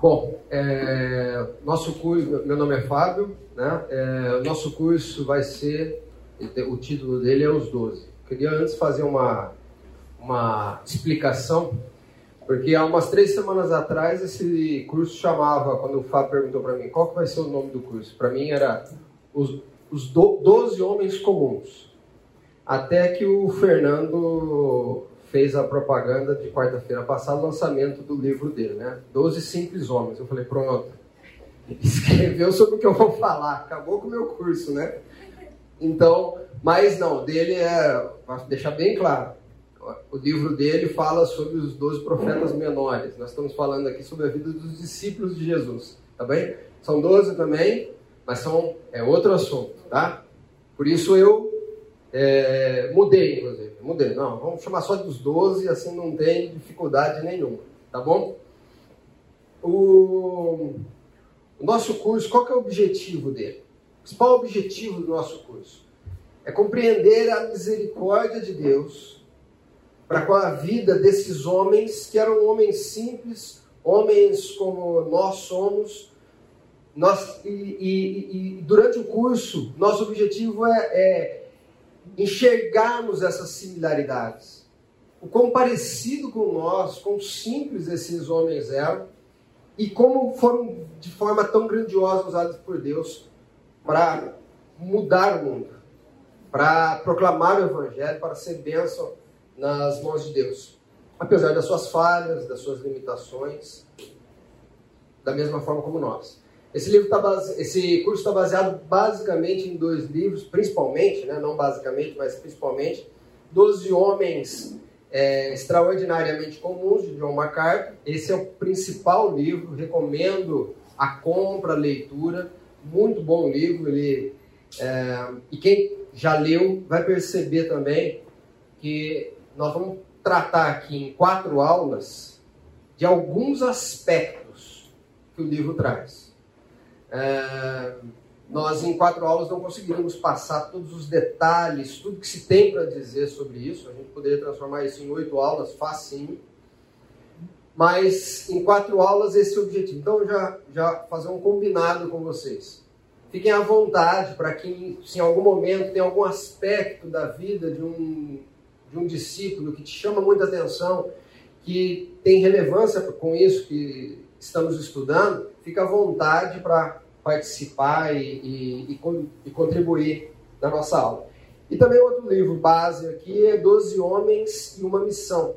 Bom, é, nosso curso, meu nome é Fábio, né? É, nosso curso vai ser, o título dele é Os Doze. Queria antes fazer uma, uma explicação, porque há umas três semanas atrás esse curso chamava, quando o Fábio perguntou para mim qual que vai ser o nome do curso, para mim era Os, os do, Doze Homens Comuns. Até que o Fernando fez a propaganda de quarta-feira passada, lançamento do livro dele, né? Doze Simples Homens. Eu falei, pronto. Escreveu sobre o que eu vou falar. Acabou com o meu curso, né? Então, mas não, dele é, deixar bem claro, o livro dele fala sobre os doze profetas menores. Nós estamos falando aqui sobre a vida dos discípulos de Jesus, tá bem? São doze também, mas são é outro assunto, tá? Por isso eu é, mudei, inclusive. Mudei. Não, vamos chamar só dos 12, assim não tem dificuldade nenhuma. Tá bom? O, o nosso curso, qual que é o objetivo dele? O principal objetivo do nosso curso é compreender a misericórdia de Deus para com a vida desses homens que eram homens simples, homens como nós somos. Nós, e, e, e durante o curso, nosso objetivo é, é enxergarmos essas similaridades. O quão parecido com nós, quão simples esses homens eram e como foram de forma tão grandiosa usados por Deus para mudar o mundo, para proclamar o Evangelho, para ser bênção nas mãos de Deus. Apesar das suas falhas, das suas limitações, da mesma forma como nós. Esse livro tá base... esse curso está baseado basicamente em dois livros, principalmente, né, não basicamente, mas principalmente, Doze Homens é, Extraordinariamente Comuns, de John MacArthur. Esse é o principal livro, recomendo a compra, a leitura. Muito bom livro. Ele, é, e quem já leu vai perceber também que nós vamos tratar aqui em quatro aulas de alguns aspectos que o livro traz. É, nós, em quatro aulas, não conseguiríamos passar todos os detalhes, tudo que se tem para dizer sobre isso. A gente poderia transformar isso em oito aulas, facinho. Mas, em quatro aulas, esse é o objetivo. Então, já, já fazer um combinado com vocês. Fiquem à vontade para que, se em algum momento tem algum aspecto da vida de um, de um discípulo que te chama muita atenção, que tem relevância com isso que estamos estudando, fica à vontade para participar e, e, e, e, contribuir na nossa aula. E também outro livro base aqui é Doze Homens e uma Missão,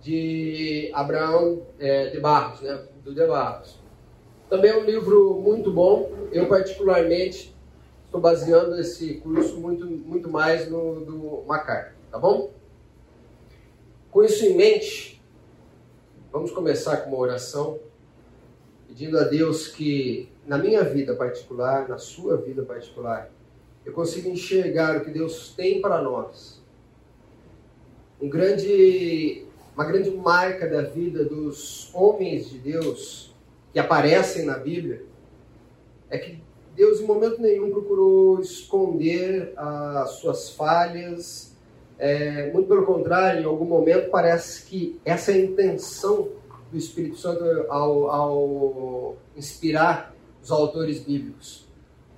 de Abraão é, de Barros, né? do de Barros. Também é um livro muito bom, eu particularmente estou baseando esse curso muito, muito mais no do Macar, tá bom? Com isso em mente, vamos começar com uma oração pedindo a Deus que na minha vida particular, na sua vida particular, eu consiga enxergar o que Deus tem para nós. Um grande, uma grande marca da vida dos homens de Deus que aparecem na Bíblia é que Deus em momento nenhum procurou esconder as suas falhas. É, muito pelo contrário, em algum momento parece que essa é a intenção do Espírito Santo ao, ao inspirar os autores bíblicos.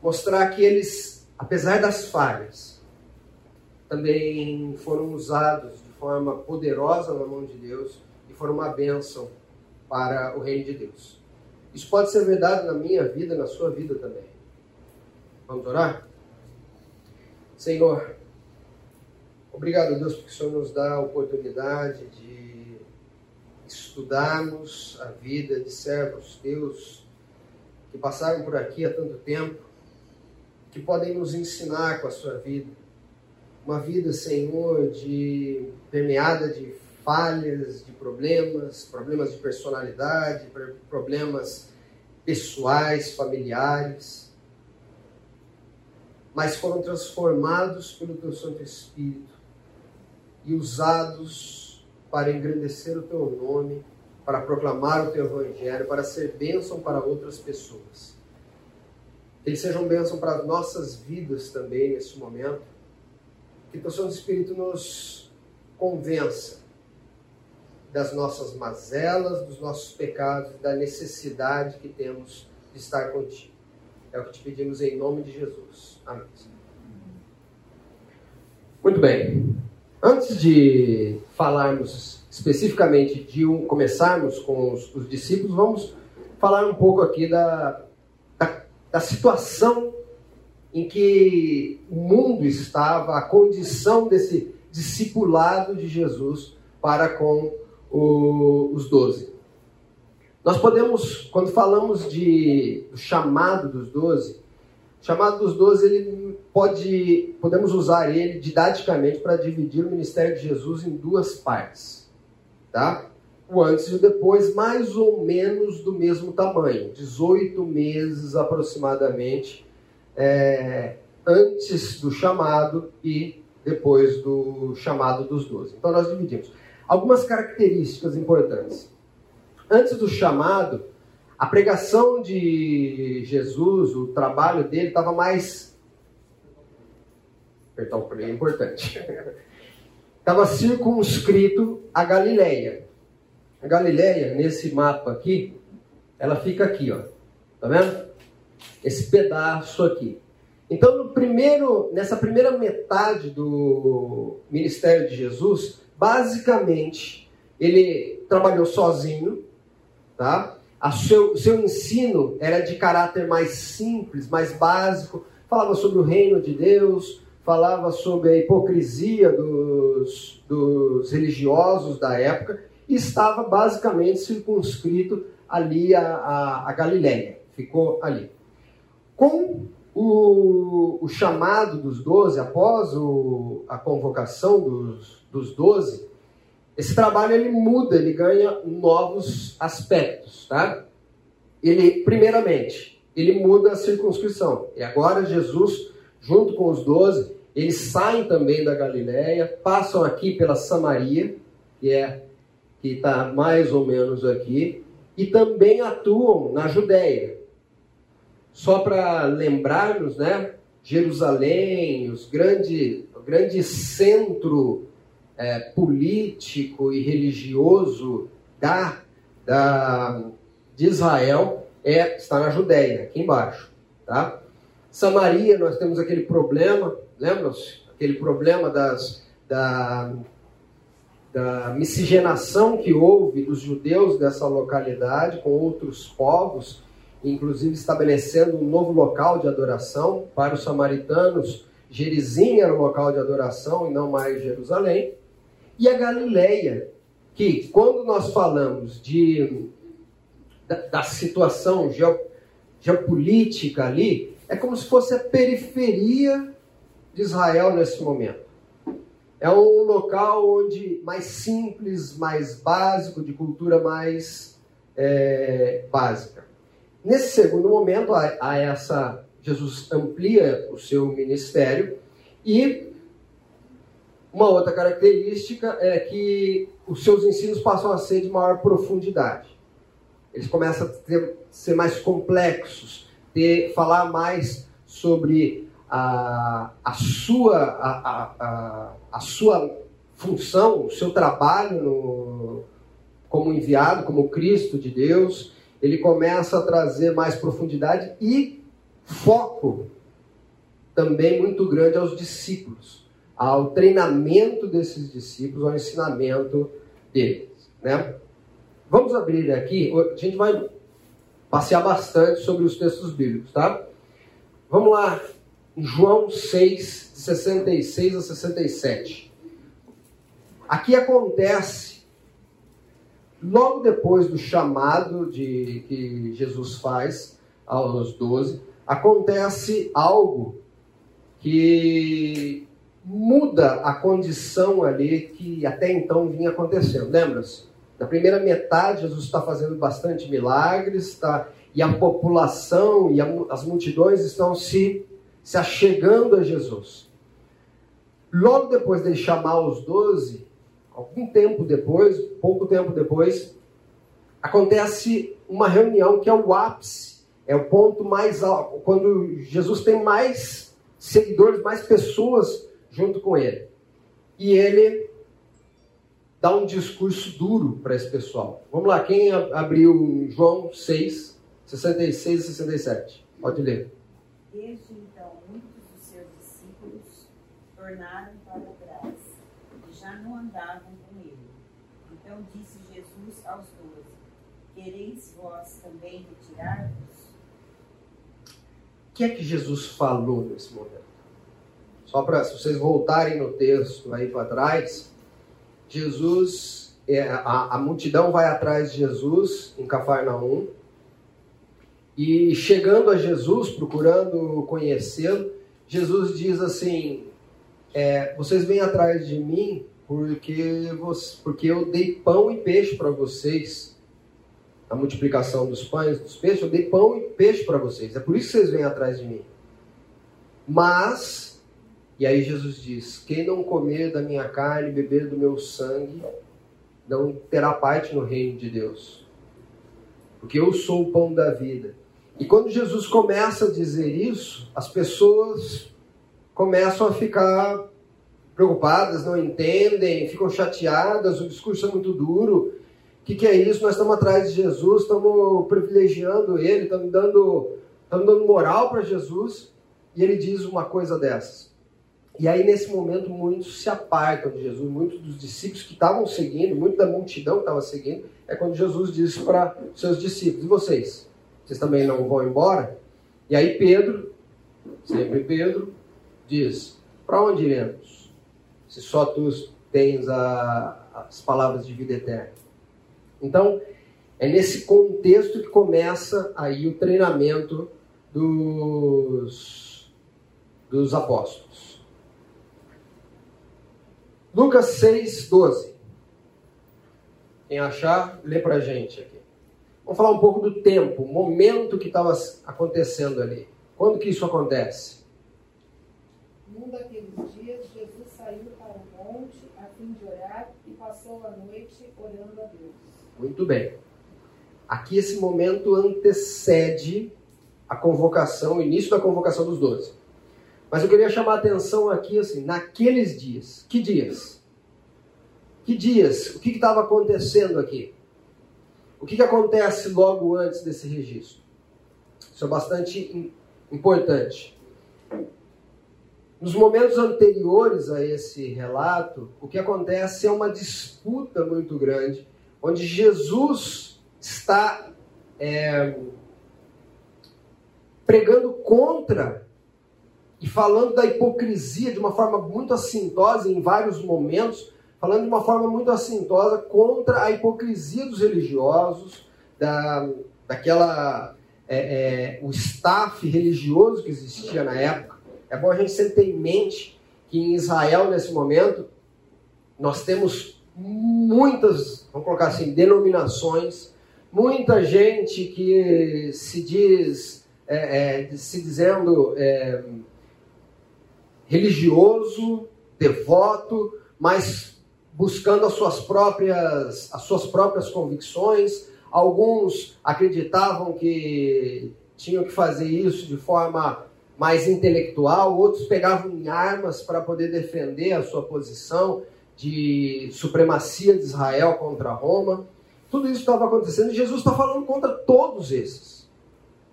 Mostrar que eles, apesar das falhas, também foram usados de forma poderosa na mão de Deus e foram uma bênção para o reino de Deus. Isso pode ser verdade na minha vida, na sua vida também. Vamos orar? Senhor, obrigado, Deus, porque o Senhor nos dá a oportunidade de estudarmos a vida de servos teus que passaram por aqui há tanto tempo, que podem nos ensinar com a sua vida. Uma vida, Senhor, de permeada de falhas, de problemas, problemas de personalidade, problemas pessoais, familiares, mas foram transformados pelo teu Santo Espírito e usados para engrandecer o teu nome, para proclamar o teu evangelho, para ser bênção para outras pessoas. Que eles sejam bênção para as nossas vidas também nesse momento. Que o Santo Espírito nos convença das nossas mazelas, dos nossos pecados, da necessidade que temos de estar contigo. É o que te pedimos em nome de Jesus. Amém. Muito bem. Antes de falarmos especificamente de um, começarmos com os, os, discípulos, vamos falar um pouco aqui da, da, da situação em que o mundo estava, a condição desse discipulado de Jesus para com o, os doze. Nós podemos, quando falamos de do chamado dos doze, chamado dos doze, ele pode, podemos usar ele didaticamente para dividir o ministério de Jesus em duas partes, tá? O antes e o depois, mais ou menos do mesmo tamanho, 18 meses aproximadamente, é, antes do chamado e depois do chamado dos doze. Então nós dividimos. Algumas características importantes. Antes do chamado, a pregação de Jesus, o trabalho dele estava mais. Perdão, é importante. Estava circunscrito a Galileia. A Galileia, nesse mapa aqui, ela fica aqui, ó. Tá vendo? esse pedaço aqui. Então, no primeiro, nessa primeira metade do ministério de Jesus, basicamente, ele trabalhou sozinho, tá? O seu, seu ensino era de caráter mais simples, mais básico, falava sobre o reino de Deus, falava sobre a hipocrisia dos, dos religiosos da época, e estava basicamente circunscrito ali a, a, a Galiléia, ficou ali. Com o, o chamado dos doze, após o, a convocação dos, dos doze, esse trabalho ele muda, ele ganha novos aspectos, tá? Ele, primeiramente, ele muda a circunscrição. E agora Jesus, junto com os doze, eles saem também da Galiléia, passam aqui pela Samaria, que é que está mais ou menos aqui, e também atuam na Judéia. Só para lembrarmos, né? Jerusalém, os grande, o grande centro é, político e religioso da, da, de Israel é, está na Judéia, aqui embaixo. Tá? Samaria, nós temos aquele problema, lembram-se? Aquele problema das, da, da miscigenação que houve dos judeus dessa localidade com outros povos inclusive estabelecendo um novo local de adoração para os samaritanos. Gerizim era o local de adoração e não mais Jerusalém. E a Galileia, que quando nós falamos de, da, da situação geopolítica ali, é como se fosse a periferia de Israel nesse momento. É um local onde mais simples, mais básico, de cultura mais é, básica. Nesse segundo momento, a, a essa Jesus amplia o seu ministério e uma outra característica é que os seus ensinos passam a ser de maior profundidade. Eles começam a ter, ser mais complexos, ter, falar mais sobre a, a, sua, a, a, a sua função, o seu trabalho no, como enviado, como Cristo de Deus, ele começa a trazer mais profundidade e foco também muito grande aos discípulos, ao treinamento desses discípulos, ao ensinamento deles. Né? Vamos abrir aqui, a gente vai passear bastante sobre os textos bíblicos, tá? Vamos lá, João 6, de 66 a 67. Aqui acontece Logo depois do chamado de, que Jesus faz aos doze, acontece algo que muda a condição ali que até então vinha acontecendo. Lembra-se? Na primeira metade, Jesus está fazendo bastante milagres, está, e a população e a, as multidões estão se, se achegando a Jesus. Logo depois de chamar os doze, algum tempo depois, pouco tempo depois, acontece uma reunião que é o ápice, é o ponto mais alto, quando Jesus tem mais seguidores, mais pessoas junto com ele. E ele dá um discurso duro para esse pessoal. Vamos lá, quem abriu João 6, 66 e 67? Pode ler. Desde então, muitos dos seus discípulos tornaram para trás e já não andavam com ele. Então disse Jesus aos doze: Quereis vós também retirar-vos? O que é que Jesus falou nesse momento? Só para, se vocês voltarem no texto aí para trás, Jesus, é, a, a multidão vai atrás de Jesus em Cafarnaum, e chegando a Jesus, procurando conhecê-lo, Jesus diz assim: é, Vocês vêm atrás de mim porque, você, porque eu dei pão e peixe para vocês. A multiplicação dos pães, dos peixes, eu dei pão e peixe para vocês. É por isso que vocês vêm atrás de mim. Mas e aí Jesus diz: Quem não comer da minha carne e beber do meu sangue, não terá parte no reino de Deus. Porque eu sou o pão da vida. E quando Jesus começa a dizer isso, as pessoas começam a ficar preocupadas, não entendem, ficam chateadas, o discurso é muito duro. O que, que é isso? Nós estamos atrás de Jesus, estamos privilegiando ele, estamos dando, estamos dando moral para Jesus, e ele diz uma coisa dessas. E aí, nesse momento, muitos se apartam de Jesus, muitos dos discípulos que estavam seguindo, muito da multidão que estava seguindo, é quando Jesus disse para seus discípulos: E vocês? Vocês também não vão embora? E aí, Pedro, sempre Pedro, diz: Para onde iremos? Se só tu tens a, as palavras de vida eterna. Então, é nesse contexto que começa aí o treinamento dos, dos apóstolos. Lucas 6, 12. Quem achar, lê para a gente aqui. Vamos falar um pouco do tempo, o momento que estava acontecendo ali. Quando que isso acontece? Num daqueles dias, Jesus saiu para o monte a fim de orar e passou a noite orando a Deus. Muito bem. Aqui esse momento antecede a convocação, o início da convocação dos doze. Mas eu queria chamar a atenção aqui, assim, naqueles dias. Que dias? Que dias? O que estava acontecendo aqui? O que, que acontece logo antes desse registro? Isso é bastante importante. Nos momentos anteriores a esse relato, o que acontece é uma disputa muito grande, onde Jesus está é, pregando contra e falando da hipocrisia de uma forma muito assintosa em vários momentos, falando de uma forma muito assintosa contra a hipocrisia dos religiosos, da, daquela é, é, o staff religioso que existia na época. É bom a gente sempre ter em mente que em Israel nesse momento nós temos muitas, vamos colocar assim, denominações, muita gente que se diz, é, é se dizendo é, religioso, devoto, mas buscando as suas próprias, as suas próprias convicções. Alguns acreditavam que tinham que fazer isso de forma mais intelectual, outros pegavam em armas para poder defender a sua posição de supremacia de Israel contra Roma. Tudo isso estava acontecendo e Jesus está falando contra todos esses.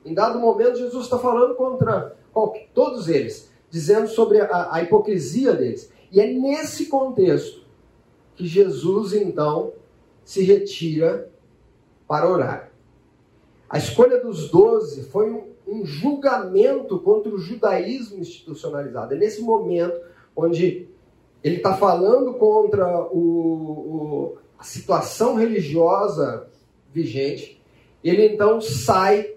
Em dado momento, Jesus está falando contra todos eles dizendo sobre a, a hipocrisia deles. E é nesse contexto que Jesus então se retira para orar. A escolha dos doze foi um, um, julgamento contra o judaísmo institucionalizado. É nesse momento onde ele está falando contra o, o, a situação religiosa vigente. Ele então sai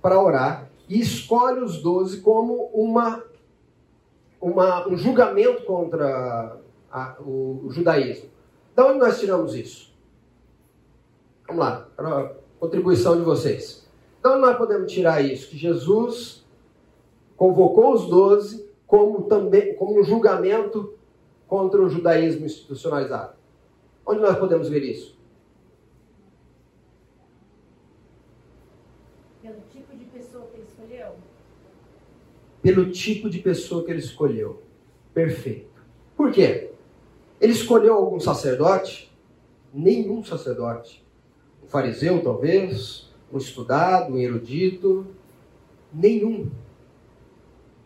para orar e escolhe os doze como uma uma, um julgamento contra a, o, o, judaísmo. Da onde nós tiramos isso? Vamos lá, a contribuição de vocês. Da onde nós podemos tirar isso? Que Jesus convocou os doze como, também, como um julgamento contra o judaísmo institucionalizado. Onde nós podemos ver isso? Pelo tipo de pessoa que ele escolheu. Perfeito. Por quê? Ele escolheu algum sacerdote? Nenhum sacerdote. Um fariseu, talvez, um estudado, um erudito. Nenhum.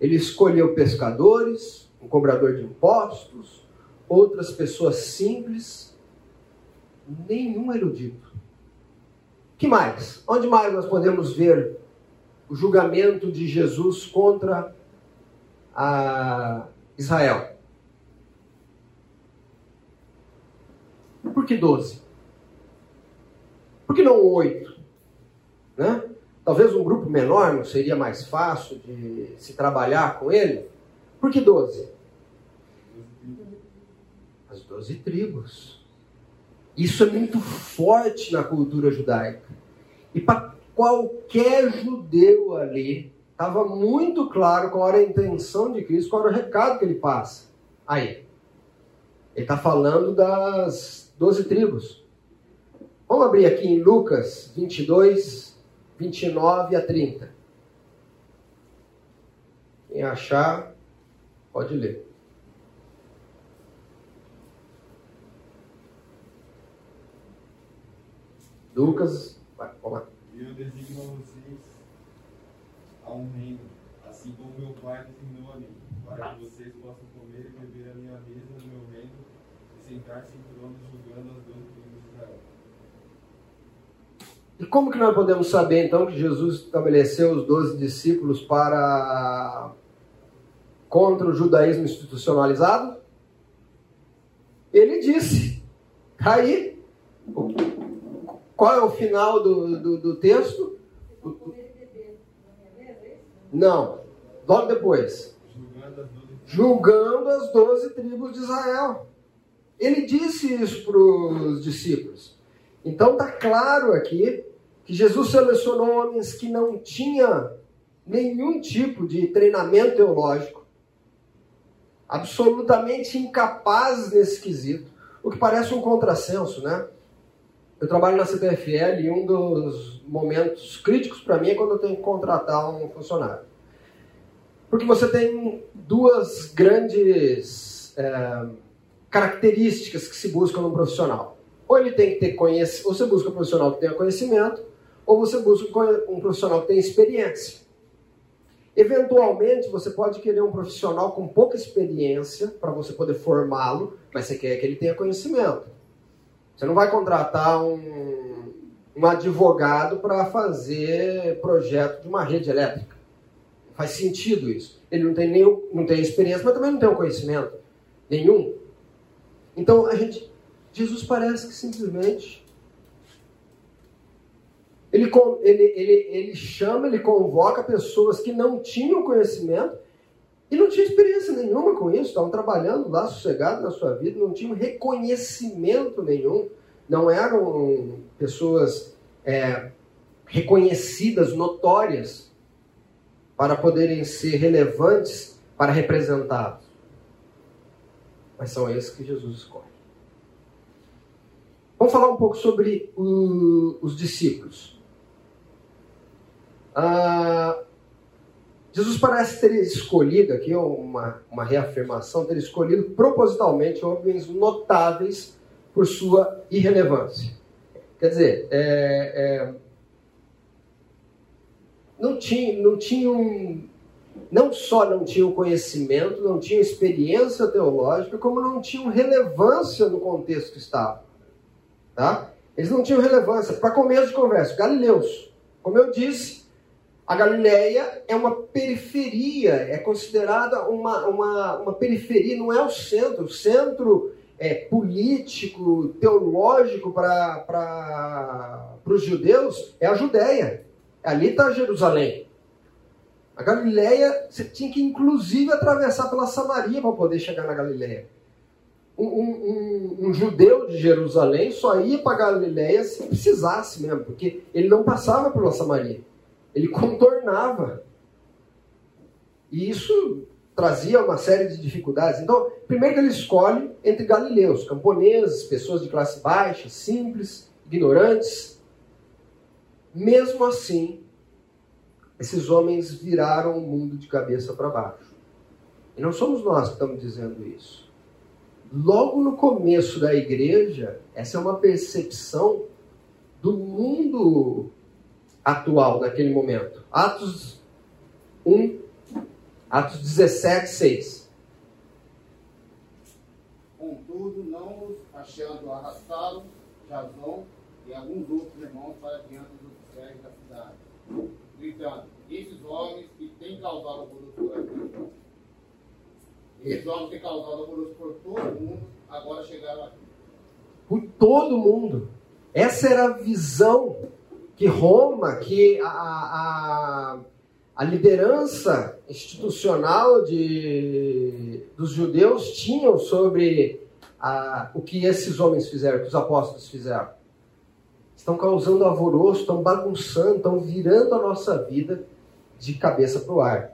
Ele escolheu pescadores, um cobrador de impostos, outras pessoas simples. Nenhum erudito. que mais? Onde mais nós podemos ver o julgamento de Jesus contra Israel? Por que 12? Por que não 8? Né? Talvez um grupo menor não seria mais fácil de se trabalhar com ele? Por que 12? As 12 tribos. Isso é muito forte na cultura judaica. E para qualquer judeu ali, estava muito claro qual era a intenção de Cristo, qual era o recado que ele passa. Aí, ele está falando das doze tribos. Vamos abrir aqui em Lucas 22, 29 a 30. Quem achar, pode ler. Lucas, vai, vamos lá. Eu designo a vocês a um reino, assim como meu Pai designou a mim, para que vocês possam comer e beber a minha mesa no meu reino e sentar-se em tronos julgando as doze tribos de Israel. E como que nós podemos saber então que Jesus estabeleceu os doze discípulos para contra o judaísmo institucionalizado? Ele disse, tá aí, qual é o final do, do, do texto? Não, logo depois. Julgando as doze tribos de Israel. Ele disse isso para os discípulos. Então está claro aqui que Jesus selecionou homens que não tinham nenhum tipo de treinamento teológico, absolutamente incapazes nesse quesito, o que parece um contrassenso, né? Eu trabalho na CPFL e um dos momentos críticos para mim é quando eu tenho que contratar um funcionário. Porque você tem duas grandes é, características que se buscam num profissional. Ou ele tem que ter conhecimento, ou você busca um profissional que tenha conhecimento, ou você busca um profissional que tenha experiência. Eventualmente, você pode querer um profissional com pouca experiência para você poder formá-lo, mas você quer que ele tenha conhecimento. Você não vai contratar um, um advogado para fazer projeto de uma rede elétrica. Faz sentido isso. Ele não tem, nenhum, não tem experiência, mas também não tem o conhecimento nenhum. Então, a gente, Jesus parece que simplesmente ele, ele, ele, ele chama, ele convoca pessoas que não tinham conhecimento e não tinham experiência nenhuma com isso, estavam trabalhando lá sossegado na sua vida, não tinham reconhecimento nenhum, não eram pessoas é, reconhecidas, notórias, para poderem ser relevantes para representá-los. Mas são esses que Jesus escolhe. Vamos falar um pouco sobre os discípulos. Ah, Jesus parece ter escolhido, aqui uma, uma reafirmação, ter escolhido propositalmente homens notáveis por sua irrelevância. Quer dizer, é, é, não, tinha, não tinham, não só não tinham conhecimento, não tinham experiência teológica, como não tinham relevância no contexto que estavam. Tá? Eles não tinham relevância. Para começo de conversa, Galileus. Como eu disse, a Galileia é uma periferia, é considerada uma, uma, uma periferia, não é o centro. O centro é, político, teológico para os judeus é a Judéia. Ali está Jerusalém. A Galileia, você tinha que inclusive atravessar pela Samaria para poder chegar na Galileia. Um, um, um, um judeu de Jerusalém só ia para Galileia se precisasse mesmo, porque ele não passava pela Samaria. Ele contornava. E isso trazia uma série de dificuldades. Então, primeiro ele escolhe entre galileus, camponeses, pessoas de classe baixa, simples, ignorantes. Mesmo assim, esses homens viraram o mundo de cabeça para baixo. E não somos nós que estamos dizendo isso. logo no começo da igreja, essa é uma percepção do mundo atual naquele momento. Atos 1, Atos 17, 6. Contudo, não os achando arrastaram Jason e alguns outros irmãos para diante dos oficiais da cidade, gritando: Esses homens que têm causado alvoroço por aqui, esses homens têm causado alvoroço por todo mundo, agora chegaram aqui. Por todo mundo. Essa era a visão que Roma, que a, a, a liderança institucional de, dos judeus tinham sobre a, o que esses homens fizeram, que os apóstolos fizeram. Estão causando alvoroço, estão bagunçando, estão virando a nossa vida de cabeça para o ar.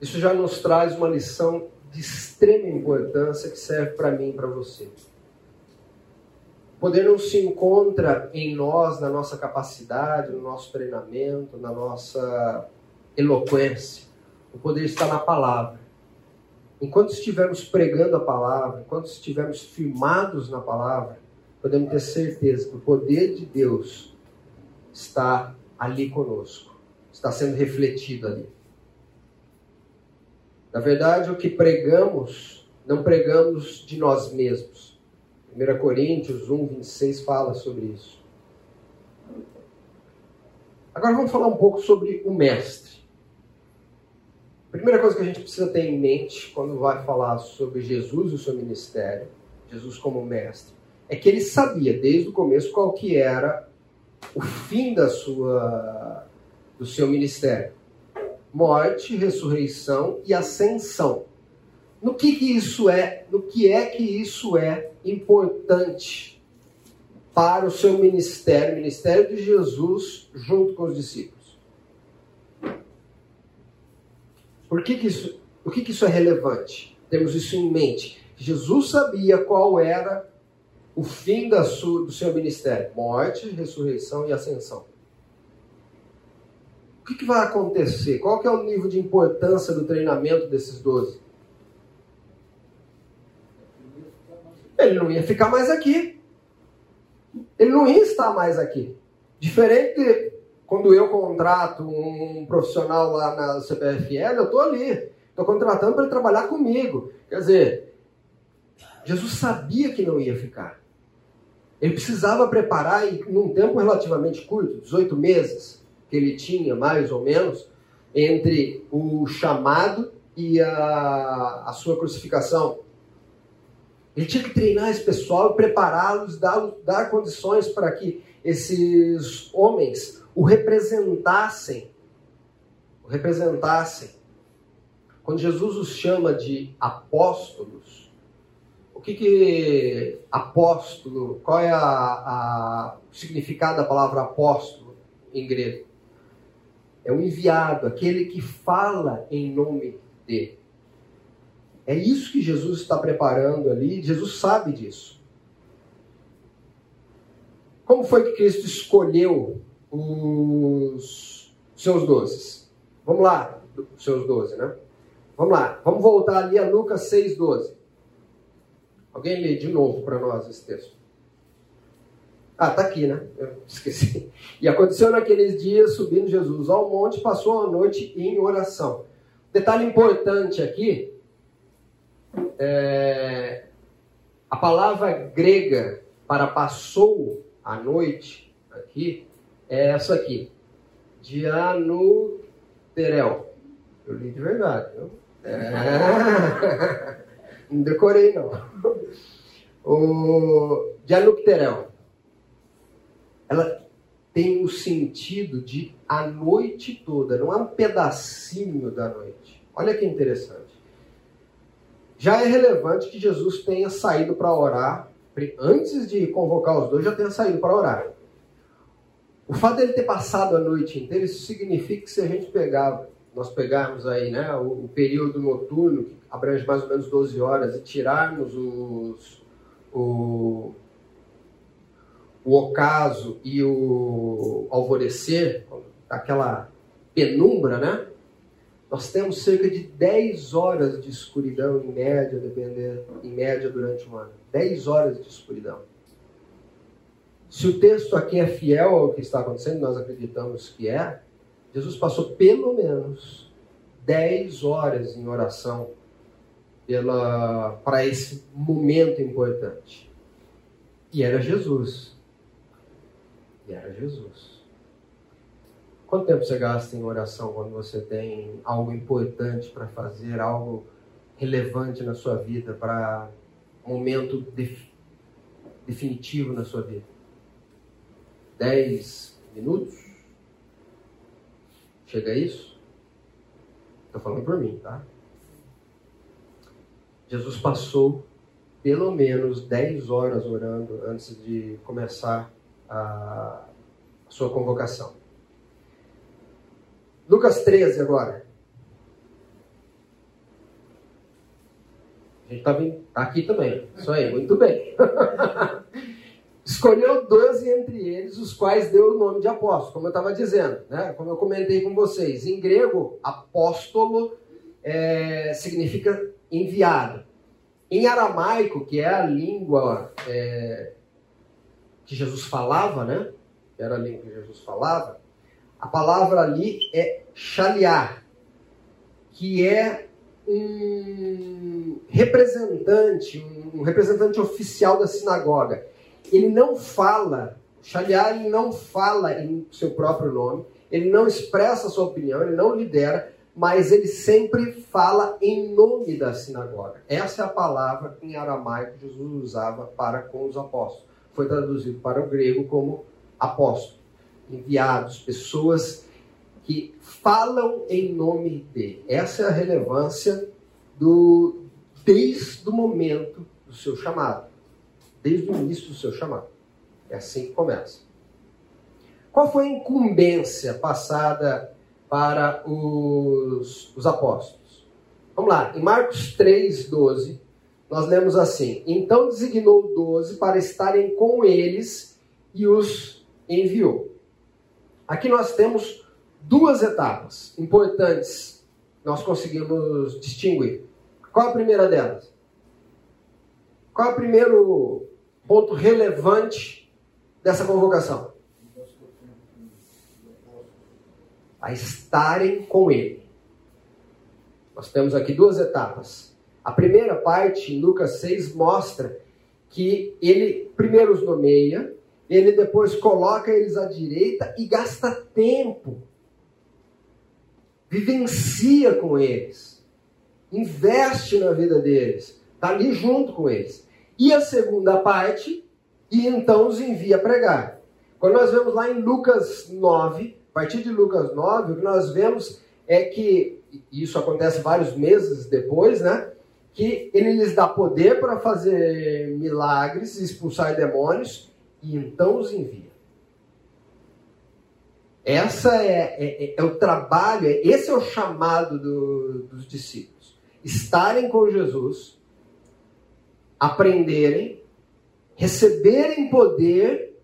Isso já nos traz uma lição de extrema importância que serve para mim e para você. Poder não se encontra em nós, na nossa capacidade, no nosso treinamento, na nossa eloquência. O poder está na palavra. Enquanto estivermos pregando a palavra, enquanto estivermos firmados na palavra, podemos ter certeza que o poder de Deus está ali conosco, está sendo refletido ali. Na verdade, o que pregamos, não pregamos de nós mesmos 1 Coríntios 1, 26 fala sobre isso. Agora vamos falar um pouco sobre o mestre. A primeira coisa que a gente precisa ter em mente quando vai falar sobre Jesus e o seu ministério, Jesus como mestre, é que ele sabia desde o começo qual que era o fim da sua do seu ministério. Morte, ressurreição e ascensão. No que, que isso é? No que é que isso é importante para o seu ministério, o ministério de Jesus junto com os discípulos? Por que, que isso, por que, que isso é relevante? Temos isso em mente. Jesus sabia qual era o fim sua, do seu ministério: morte, ressurreição e ascensão. O que, que vai acontecer? Qual é o nível de importância do treinamento desses doze? Ele não ia ficar mais aqui. Ele não ia estar mais aqui. Diferente de quando eu contrato um profissional lá na CPFL, eu estou ali. Estou contratando para ele trabalhar comigo. Quer dizer, Jesus sabia que não ia ficar. Ele precisava preparar, e num tempo relativamente curto, 18 meses, que ele tinha, mais ou menos, entre o chamado e a, a sua crucificação. Ele tinha que treinar esse pessoal, prepará-los, dar, dar condições para que esses homens o representassem. O representassem. Quando Jesus os chama de apóstolos, o que que apóstolo, qual é a, a, o significado da palavra apóstolo em grego? É o enviado, aquele que fala em nome de. É isso que Jesus está preparando ali, Jesus sabe disso. Como foi que Cristo escolheu os seus doze? Vamos lá, seus doze, né? Vamos lá, vamos voltar ali a Lucas 6,12. Alguém lê de novo para nós esse texto. Ah, tá aqui, né? Eu esqueci. E aconteceu naqueles dias, subindo Jesus ao monte, passou a noite em oração. Detalhe importante aqui é, a palavra grega para passou a noite aqui é essa aqui. Dianuterel. Eu li de verdade. É. Não decorei, não. O Dianuterel. Ela tem o sentido de a noite toda, não é um pedacinho da noite. Olha que interessante. Já é relevante que Jesus tenha saído para orar, antes de convocar os dois, já tenha saído para orar. O fato dele ter passado a noite inteira, isso significa que se a gente pegar, nós pegarmos aí né, o, o período noturno, que abrange mais ou menos 12 horas, e tirarmos os, o, o ocaso e o alvorecer, aquela penumbra, né? Nós temos cerca de 10 horas de escuridão em média, dependendo, em média durante um ano. 10 horas de escuridão. Se o texto aqui é fiel ao que está acontecendo, nós acreditamos que é, Jesus passou pelo menos 10 horas em oração para esse momento importante. E era Jesus. E era Jesus. Quanto tempo você gasta em oração quando você tem algo importante para fazer, algo relevante na sua vida, para momento def definitivo na sua vida? 10 minutos? Chega a isso? Estou falando por mim, tá? Jesus passou pelo menos 10 horas orando antes de começar a sua convocação. Lucas 13 agora. A gente está tá aqui também. Isso aí, muito bem. Escolheu doze entre eles, os quais deu o nome de apóstolo, como eu estava dizendo, né? como eu comentei com vocês. Em grego, apóstolo é, significa enviado. Em aramaico, que é a língua é, que Jesus falava, né? Era a língua que Jesus falava. A palavra ali é chaliar, que é um representante, um representante oficial da sinagoga ele não fala, Shaliar ele não fala em seu próprio nome, ele não expressa sua opinião, ele não lidera, mas ele sempre fala em nome da sinagoga. Essa é a palavra em aramaico que Jesus usava para com os apóstolos. Foi traduzido para o grego como apóstolo, enviados, pessoas que falam em nome dele. Essa é a relevância do desde o momento do seu chamado desde o início do seu chamado. É assim que começa. Qual foi a incumbência passada para os, os apóstolos? Vamos lá, em Marcos 3, 12, nós lemos assim: Então designou doze para estarem com eles e os enviou. Aqui nós temos duas etapas importantes, nós conseguimos distinguir. Qual a primeira delas? Qual é o primeiro ponto relevante dessa convocação? A estarem com Ele. Nós temos aqui duas etapas. A primeira parte, em Lucas 6, mostra que ele primeiro os nomeia, ele depois coloca eles à direita e gasta tempo. Vivencia com eles. Investe na vida deles. Está ali junto com eles. E a segunda parte, e então os envia a pregar. Quando nós vemos lá em Lucas 9, a partir de Lucas 9, o que nós vemos é que, isso acontece vários meses depois, né? Que ele lhes dá poder para fazer milagres, expulsar demônios, e então os envia. Essa é, é, é, é o trabalho, é, esse é o chamado do, dos discípulos. Estarem com Jesus, aprenderem, receberem poder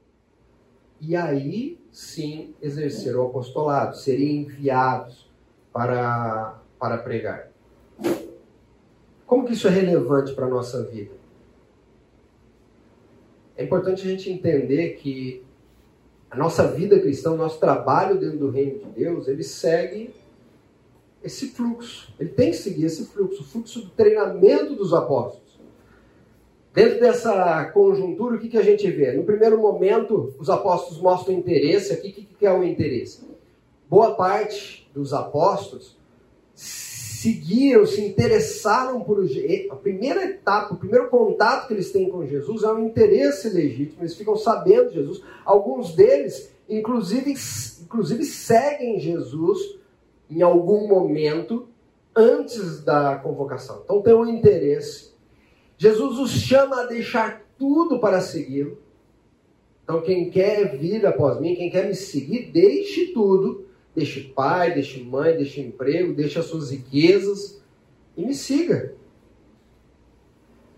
e aí sim exercer o apostolado, serem enviados para, para pregar. Como que isso é relevante para a nossa vida? É importante a gente entender que a nossa vida cristã, o nosso trabalho dentro do reino de Deus, ele segue esse fluxo. Ele tem que seguir esse fluxo, o fluxo do treinamento dos apóstolos. Dentro dessa conjuntura, o que, que a gente vê? No primeiro momento, os apóstolos mostram interesse. Aqui, o que, que é o interesse? Boa parte dos apóstolos seguiram, se interessaram por. A primeira etapa, o primeiro contato que eles têm com Jesus é um interesse legítimo, eles ficam sabendo de Jesus. Alguns deles, inclusive, inclusive seguem Jesus em algum momento antes da convocação. Então tem um interesse Jesus os chama a deixar tudo para segui-lo. Então, quem quer vir após mim, quem quer me seguir, deixe tudo. Deixe pai, deixe mãe, deixe emprego, deixe as suas riquezas e me siga.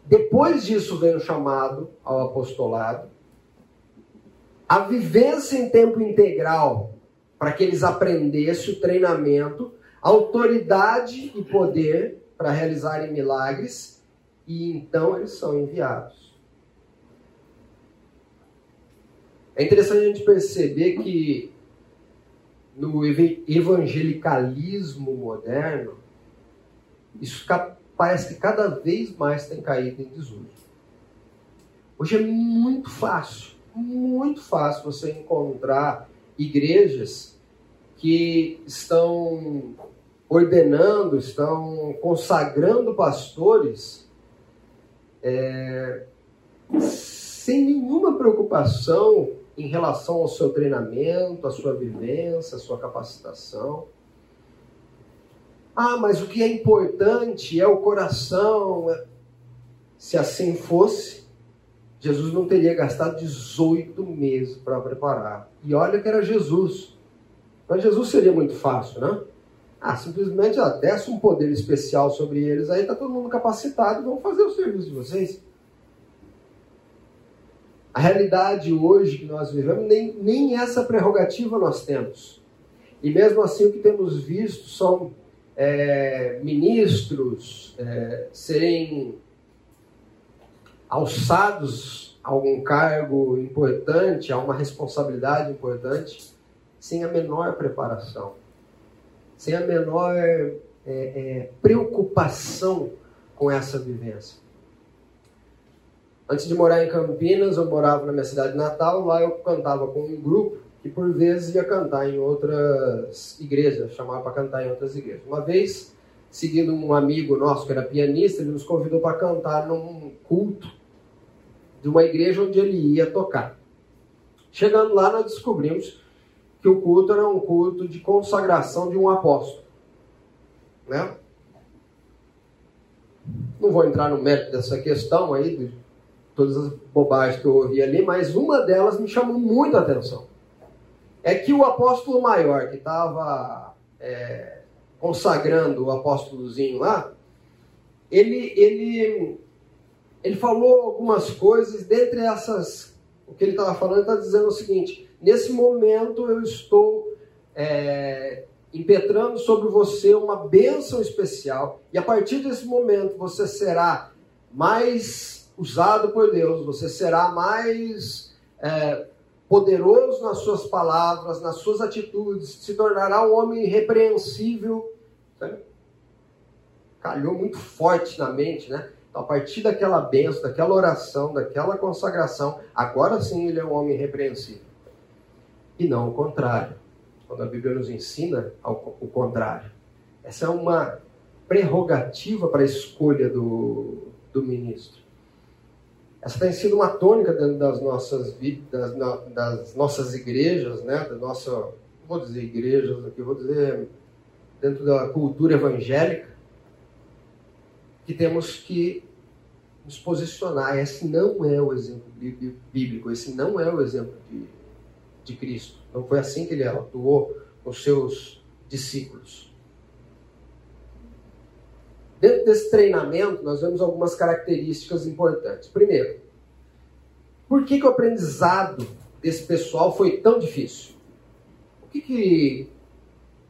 Depois disso vem o chamado ao apostolado. A vivência em tempo integral, para que eles aprendessem o treinamento. autoridade e poder para realizarem milagres, e então eles são enviados. É interessante a gente perceber que no evangelicalismo moderno, isso parece que cada vez mais tem caído em desuso. Hoje é muito fácil, muito fácil você encontrar igrejas que estão ordenando, estão consagrando pastores é, sem nenhuma preocupação em relação ao seu treinamento, à sua vivência, à sua capacitação. Ah, mas o que é importante é o coração. Se assim fosse, Jesus não teria gastado 18 meses para preparar. E olha que era Jesus. Mas Jesus seria muito fácil, né? Ah, simplesmente ah, desce um poder especial sobre eles, aí está todo mundo capacitado vão fazer o serviço de vocês. A realidade hoje que nós vivemos, nem, nem essa prerrogativa nós temos. E mesmo assim, o que temos visto são é, ministros é, serem alçados a algum cargo importante, a uma responsabilidade importante, sem a menor preparação, sem a menor é, é preocupação com essa vivência. Antes de morar em Campinas, eu morava na minha cidade natal. Lá eu cantava com um grupo que por vezes ia cantar em outras igrejas, chamava para cantar em outras igrejas. Uma vez, seguindo um amigo nosso que era pianista, ele nos convidou para cantar num culto de uma igreja onde ele ia tocar. Chegando lá, nós descobrimos que o culto era um culto de consagração de um apóstolo. Né? Não vou entrar no mérito dessa questão aí, todas as bobagens que eu ouvi ali, mas uma delas me chamou muito a atenção. É que o apóstolo maior, que estava é, consagrando o apóstolozinho lá, ele, ele, ele falou algumas coisas, dentre essas, o que ele estava falando, está dizendo o seguinte: nesse momento eu estou é, impetrando sobre você uma bênção especial, e a partir desse momento você será mais usado por Deus, você será mais é, poderoso nas suas palavras, nas suas atitudes, se tornará um homem irrepreensível. Calhou muito forte na mente, né? Então, a partir daquela benção, daquela oração, daquela consagração, agora sim ele é um homem irrepreensível. E não o contrário. Quando a Bíblia nos ensina o contrário. Essa é uma prerrogativa para a escolha do, do ministro. Essa tem sido uma tônica dentro das nossas das, das nossas igrejas, né? Da nossa, vou dizer igrejas aqui, vou dizer dentro da cultura evangélica, que temos que nos posicionar. Esse não é o exemplo bíblico, esse não é o exemplo de, de Cristo. Não foi assim que ele atuou com seus discípulos. Dentro desse treinamento, nós vemos algumas características importantes. Primeiro, por que, que o aprendizado desse pessoal foi tão difícil? O que, que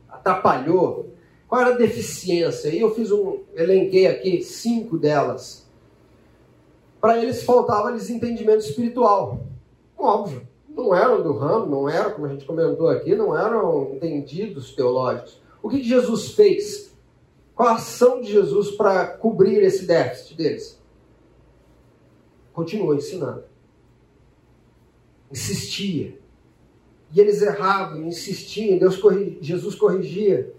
atrapalhou? Qual era a deficiência? E eu fiz um, elenquei aqui cinco delas. Para eles faltava desentendimento espiritual. Óbvio, não eram do ramo, não eram, como a gente comentou aqui, não eram entendidos teológicos. O que, que Jesus fez? Qual a ação de Jesus para cobrir esse déficit deles? Continuou ensinando. Insistia. E eles erravam, insistiam, Deus corrigia, Jesus corrigia.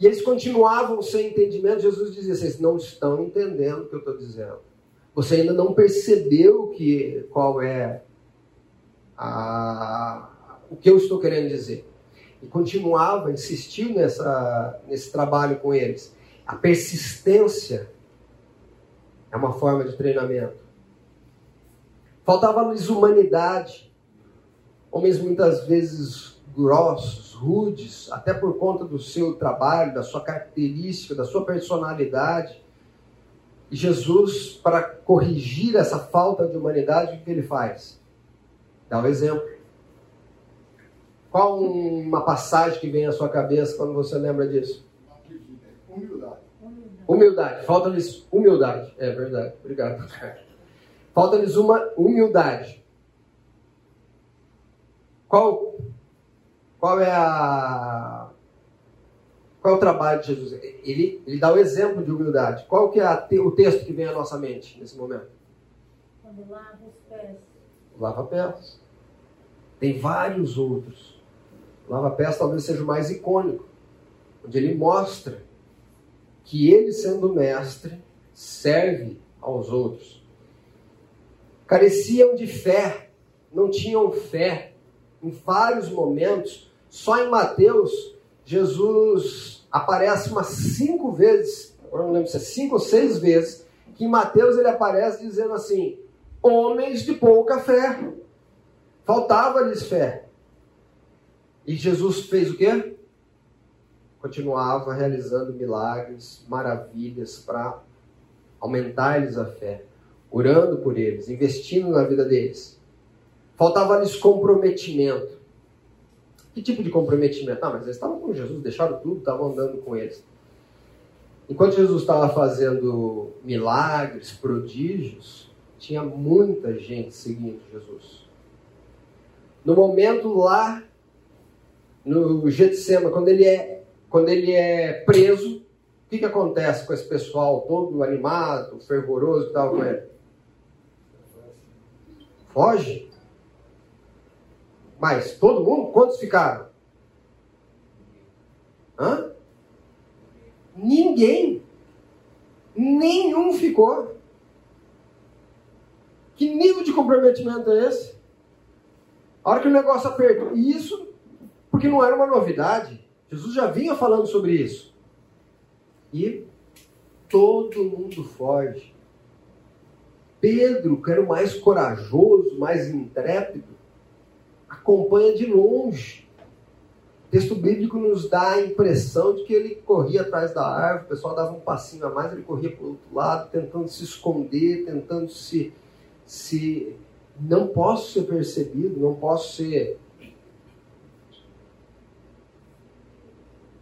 E eles continuavam sem entendimento. Jesus dizia: vocês não estão entendendo o que eu estou dizendo. Você ainda não percebeu que, qual é a, o que eu estou querendo dizer e continuava, insistiu nessa, nesse trabalho com eles. A persistência é uma forma de treinamento. Faltava-lhes humanidade. Homens muitas vezes grossos, rudes, até por conta do seu trabalho, da sua característica, da sua personalidade. E Jesus, para corrigir essa falta de humanidade, o que ele faz? Dá o um exemplo Qual uma passagem que vem à sua cabeça quando você lembra disso? Humildade. Humildade. Falta-lhes humildade. É verdade. Obrigado. Falta-lhes uma humildade. Qual, qual é a qual é o trabalho de Jesus? Ele, ele dá o exemplo de humildade. Qual que é a, o texto que vem à nossa mente nesse momento? Quando lava os pés. Lava pés. Tem vários outros. Lava pés talvez seja o mais icônico, onde ele mostra que ele, sendo mestre, serve aos outros. Careciam de fé, não tinham fé. Em vários momentos, só em Mateus, Jesus aparece umas cinco vezes, eu não lembro se é cinco ou seis vezes, que em Mateus ele aparece dizendo assim: homens de pouca fé. Faltava-lhes fé. E Jesus fez o quê? Continuava realizando milagres, maravilhas para aumentar-lhes a fé, orando por eles, investindo na vida deles. Faltava-lhes comprometimento. Que tipo de comprometimento? Ah, mas eles estavam com Jesus, deixaram tudo, estavam andando com eles. Enquanto Jesus estava fazendo milagres, prodígios, tinha muita gente seguindo Jesus. No momento lá, no Getsema, quando ele é, quando ele é preso, o que, que acontece com esse pessoal todo animado, fervoroso que estava com ele? Foge. Mas todo mundo, quantos ficaram? Hã? Ninguém. Nenhum ficou. Que nível de comprometimento é esse? A hora que o negócio apertou. E isso porque não era uma novidade. Jesus já vinha falando sobre isso. E todo mundo foge. Pedro, que era o mais corajoso, mais intrépido, acompanha de longe. O texto bíblico nos dá a impressão de que ele corria atrás da árvore, o pessoal dava um passinho a mais, ele corria para o outro lado, tentando se esconder, tentando se, se. Não posso ser percebido, não posso ser.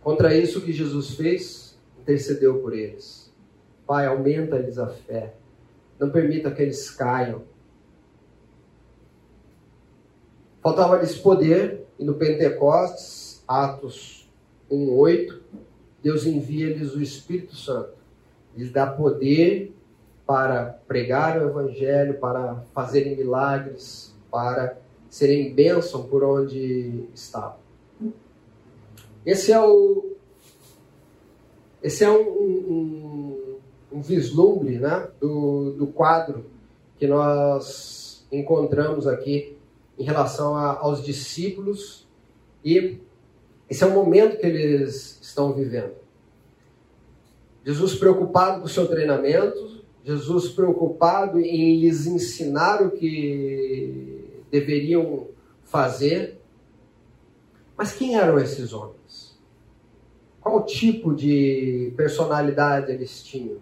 Contra isso que Jesus fez, intercedeu por eles. Pai, aumenta-lhes a fé. Não permita que eles caiam. Faltava-lhes poder, e no Pentecostes, Atos 1,8, Deus envia-lhes o Espírito Santo. Lhes dá poder para pregar o Evangelho, para fazerem milagres, para serem bênção por onde estavam. Esse é o esse é um, um, um vislumbre né, do, do quadro que nós encontramos aqui em relação a, aos discípulos e esse é o momento que eles estão vivendo. Jesus preocupado com o seu treinamento, Jesus preocupado em lhes ensinar o que deveriam fazer. Mas quem eram esses homens? Qual tipo de personalidade eles tinham?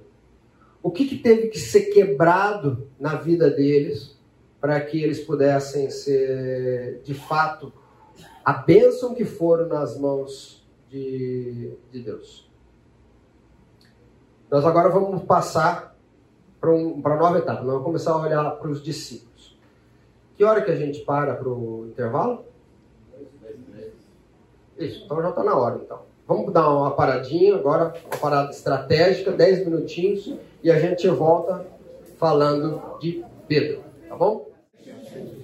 O que, que teve que ser quebrado na vida deles para que eles pudessem ser, de fato, a bênção que foram nas mãos de, de Deus? Nós agora vamos passar para um, a nova etapa. Nós vamos começar a olhar para os discípulos. Que hora que a gente para para o intervalo? Isso, então já está na hora então. Vamos dar uma paradinha agora, uma parada estratégica, 10 minutinhos, e a gente volta falando de Pedro, tá bom?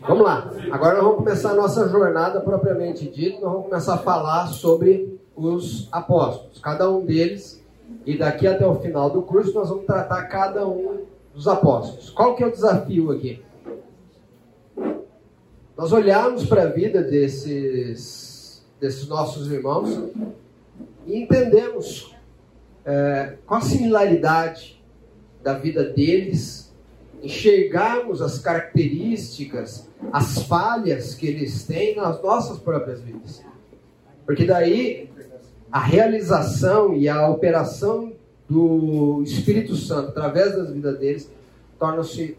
Vamos lá. Agora nós vamos começar a nossa jornada propriamente dita. Nós vamos começar a falar sobre os apóstolos, cada um deles. E daqui até o final do curso nós vamos tratar cada um dos apóstolos. Qual que é o desafio aqui? Nós olharmos para a vida desses, desses nossos irmãos e entendemos é, qual a similaridade da vida deles, enxergarmos as características, as falhas que eles têm nas nossas próprias vidas. Porque daí a realização e a operação do Espírito Santo através das vidas deles torna-se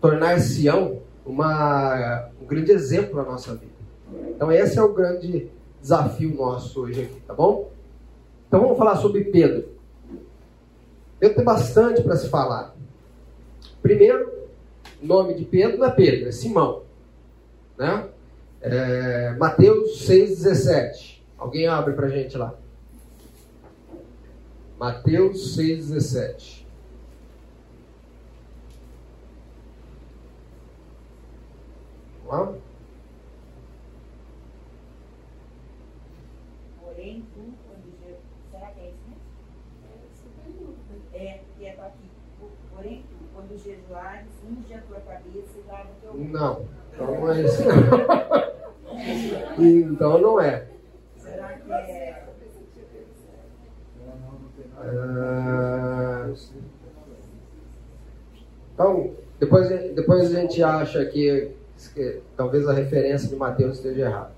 tornar-se-ão uma um grande exemplo na nossa vida. Então esse é o grande desafio nosso hoje aqui, tá bom? Então vamos falar sobre Pedro. Pedro tem bastante para se falar. Primeiro, o nome de Pedro não é Pedro, é Simão. Né? É, Mateus 6,17. Alguém abre para gente lá. Mateus 6,17. Vamos lá? Porém, tu, quando Jesus. Será que é isso mesmo? É, que é para aqui. Porém, tu, quando jejuares, unge a tua cabeça e lava o teu rosto. Não. Então não é isso. então não é. Será que é. Ah, Então, depois, depois a gente acha que, que talvez a referência de Mateus esteja errada.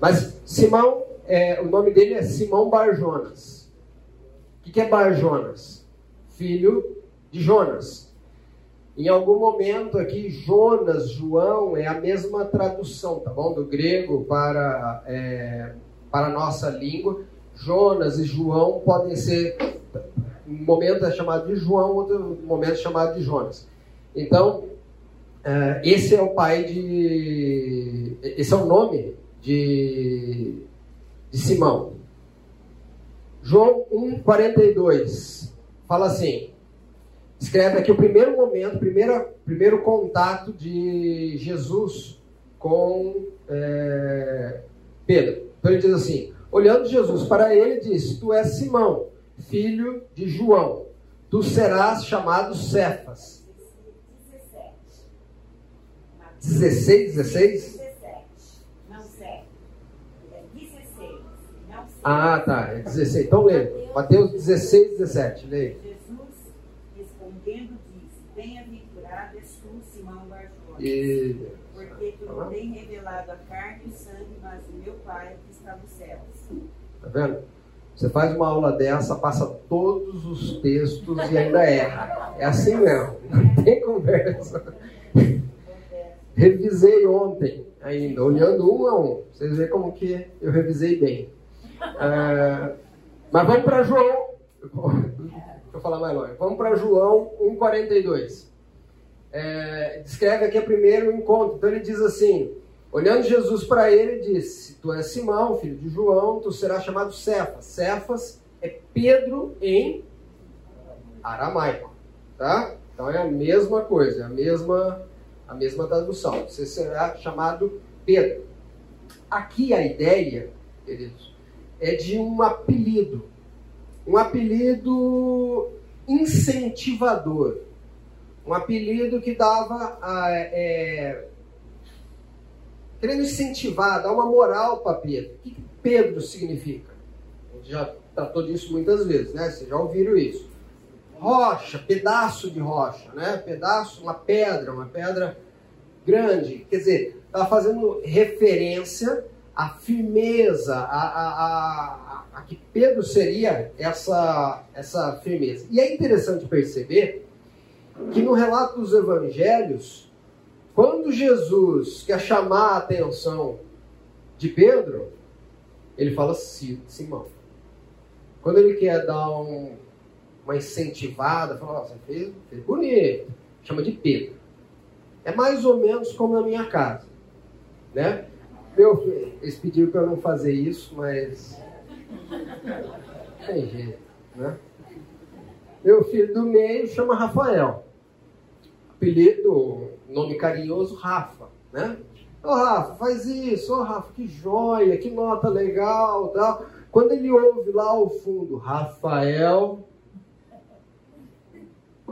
Mas Simão, é, o nome dele é Simão Barjonas. O que, que é Barjonas? Filho de Jonas. Em algum momento aqui, Jonas, João, é a mesma tradução, tá bom? Do grego para, é, para a nossa língua. Jonas e João podem ser, um momento é chamado de João, outro momento é chamado de Jonas. Então, é, esse é o pai de. Esse é o nome de, de Simão. João 1,42 fala assim: escreve aqui o primeiro momento, primeiro, primeiro contato de Jesus com é, Pedro. Então ele diz assim: olhando Jesus para ele, disse: Tu és Simão, filho de João, tu serás chamado Cefas. 17. 16, 16? 17. Não 7. É 16. Não 7. Ah, tá, é 16. Então lê. Mateus 16, 17. Lê. Jesus respondendo disse: Bem-aventurado és tu, Simão Barjonas, E... porque tu não tem revelado a carne e o sangue, mas o meu Pai que está nos céus. Tá vendo? Você faz uma aula dessa, passa todos os textos e ainda erra. É assim mesmo. Não tem conversa. Revisei ontem ainda, olhando um a um. Vocês veem como que eu revisei bem. Ah, mas vamos para João. Deixa eu falar mais longe. Vamos para João 1,42. É, descreve aqui o primeiro encontro. Então ele diz assim: Olhando Jesus para ele, disse: Tu és Simão, filho de João, tu serás chamado Cefas. Cefas é Pedro em aramaico, tá? Então é a mesma coisa, é a mesma a mesma tradução. Você será chamado Pedro. Aqui a ideia, queridos, é de um apelido, um apelido incentivador, um apelido que dava a, é, querendo incentivar, dar uma moral para Pedro. O que Pedro significa? Já tratou disso muitas vezes, né? Vocês já ouviram isso. Rocha, pedaço de rocha, né? Pedaço, uma pedra, uma pedra grande. Quer dizer, estava fazendo referência à firmeza, a, a, a, a que Pedro seria essa, essa firmeza. E é interessante perceber que no relato dos evangelhos, quando Jesus quer chamar a atenção de Pedro, ele fala "Si- Simão. Quando ele quer dar um- uma incentivada, fala, "Ó, você fez, fez bonito, chama de Pedro. É mais ou menos como na minha casa, né? Meu, eles pediram para eu não fazer isso, mas tem jeito, né? Meu filho do meio chama Rafael apelido, nome carinhoso, Rafa, né? Ô Rafa, faz isso, ô Rafa, que joia, que nota legal, tal. Quando ele ouve lá ao fundo, Rafael,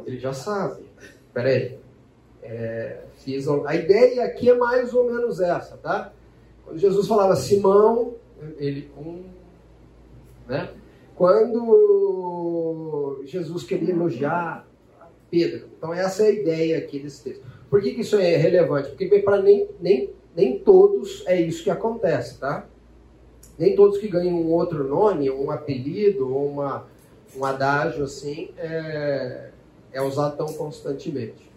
ele já sabe. Peraí, é, fiz a ideia aqui é mais ou menos essa, tá? Quando Jesus falava Simão, ele um, né? Quando Jesus queria elogiar Pedro. Então essa é a ideia aqui desse texto. Por que, que isso é relevante? Porque para nem, nem, nem todos é isso que acontece, tá? Nem todos que ganham um outro nome, um apelido, uma, um adágio assim, é, é usado tão constantemente.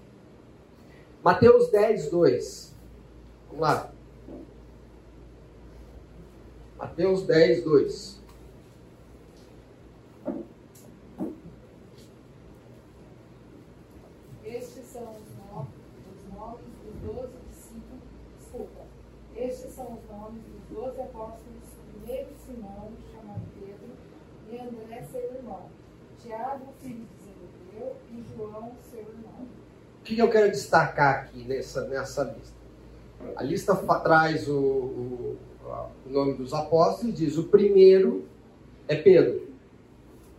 Mateus 10, 2. Vamos lá. Mateus 10, 2. Estes são os nomes, os nomes dos doze discípulos. Desculpa. Estes são os nomes dos doze apóstolos. Primeiro Simão, chamado Pedro, e André, seu irmão. Tiago, filho de Zebedeu, e João, seu irmão. O que eu quero destacar aqui nessa, nessa lista? A lista traz o, o, o nome dos apóstolos diz: o primeiro é Pedro.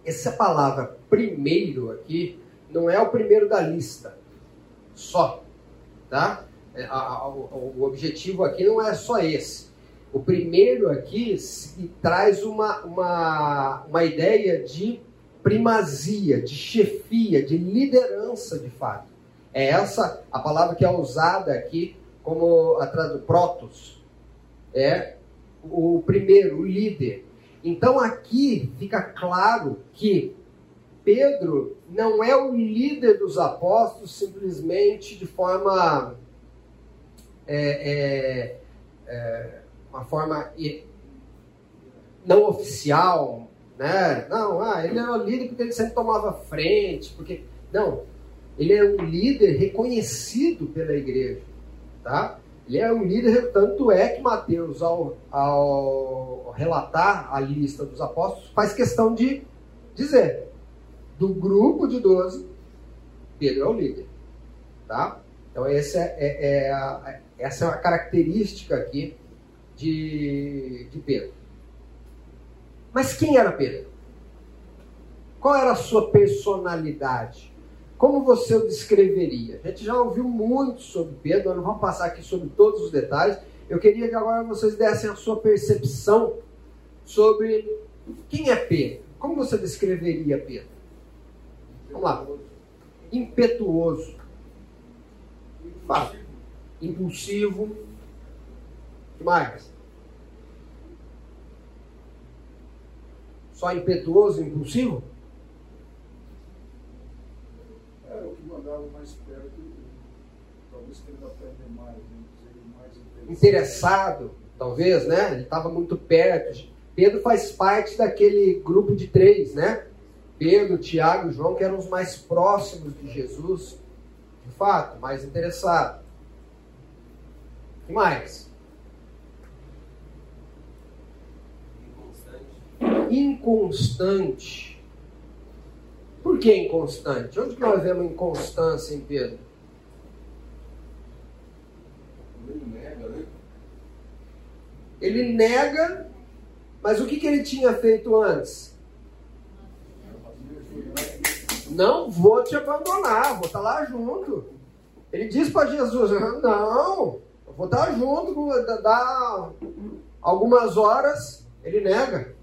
Essa palavra primeiro aqui não é o primeiro da lista, só. Tá? É, o objetivo aqui não é só esse. O primeiro aqui traz uma, uma, uma ideia de primazia, de chefia, de liderança de fato. É essa a palavra que é usada aqui como atrás do protos. É o primeiro, o líder. Então aqui fica claro que Pedro não é o líder dos apóstolos simplesmente de forma é, é, é, uma forma não oficial, né? Não, ah, ele era o líder porque ele sempre tomava frente, porque não, ele é um líder reconhecido pela igreja, tá? Ele é um líder, tanto é que Mateus, ao, ao relatar a lista dos apóstolos, faz questão de dizer: do grupo de 12, Pedro é o líder, tá? Então, essa é, é- é a, essa é uma característica aqui de, de Pedro. Mas quem era Pedro? Qual era a sua personalidade? Como você o descreveria? A gente já ouviu muito sobre Pedro, nós não vamos passar aqui sobre todos os detalhes. Eu queria que agora vocês dessem a sua percepção sobre quem é Pedro. Como você descreveria Pedro? Vamos lá. Impetuoso. Fala. Impulsivo. Mais? Só impetuoso e impulsivo? Era o que mandava mais perto, talvez querendo aprender mais, né? Ser mais interessado. interessado, talvez, né? Ele estava muito perto. Pedro faz parte daquele grupo de três, né? Pedro, Tiago e João, que eram os mais próximos de Jesus, de fato, mais interessado. O que mais? Inconstante. Por que inconstante? Onde que nós vemos inconstância em Pedro? Ele nega, né? Ele nega, mas o que, que ele tinha feito antes? Não vou te abandonar, vou estar lá junto. Ele diz para Jesus: Não, eu vou estar junto, vou dar- dar algumas horas. Ele nega.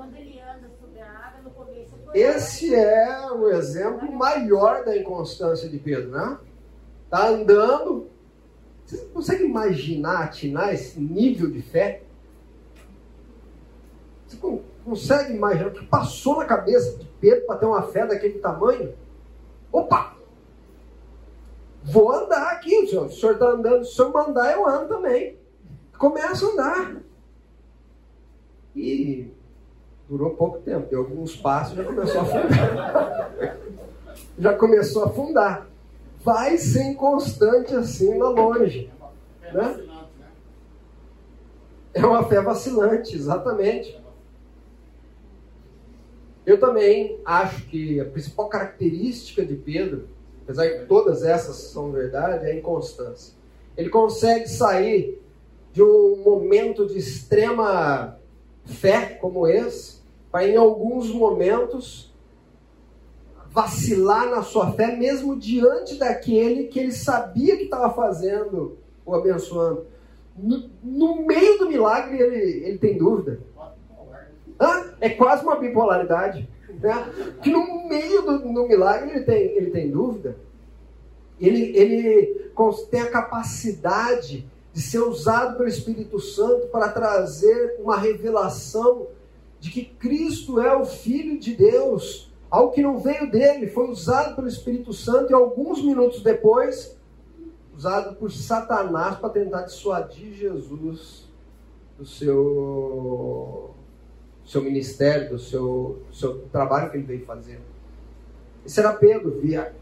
Quando ele anda sobre a água, no começo. Esse é o exemplo maior da inconstância de Pedro, né? Tá andando. Você consegue imaginar, atinar esse nível de fé? Você con- consegue imaginar o que passou na cabeça de Pedro para ter uma fé daquele tamanho? Opa! Vou andar aqui, senhor. O senhor está andando, se o senhor mandar, eu ando também. Começa a andar. E durou pouco tempo, deu alguns passos já começou a afundar. já começou a afundar. Vai ser inconstante assim lá longe. Né? né? É uma fé vacilante, exatamente. Eu também acho que a principal característica de Pedro, apesar de todas essas são verdade, é a inconstância. Ele consegue sair de um momento de extrema fé como esse, para em alguns momentos vacilar na sua fé, mesmo diante daquele que ele sabia que estava fazendo o abençoando. No, no meio do milagre ele, ele tem dúvida. Hã? É quase uma bipolaridade. Né? Que no meio do, do milagre ele tem, ele tem dúvida. Ele, ele tem a capacidade de ser usado pelo Espírito Santo para trazer uma revelação de que Cristo é o Filho de Deus. Algo que não veio dele, foi usado pelo Espírito Santo e alguns minutos depois, usado por Satanás para tentar dissuadir Jesus do seu seu ministério, do seu, seu trabalho que ele veio fazer. Esse era Pedro, via,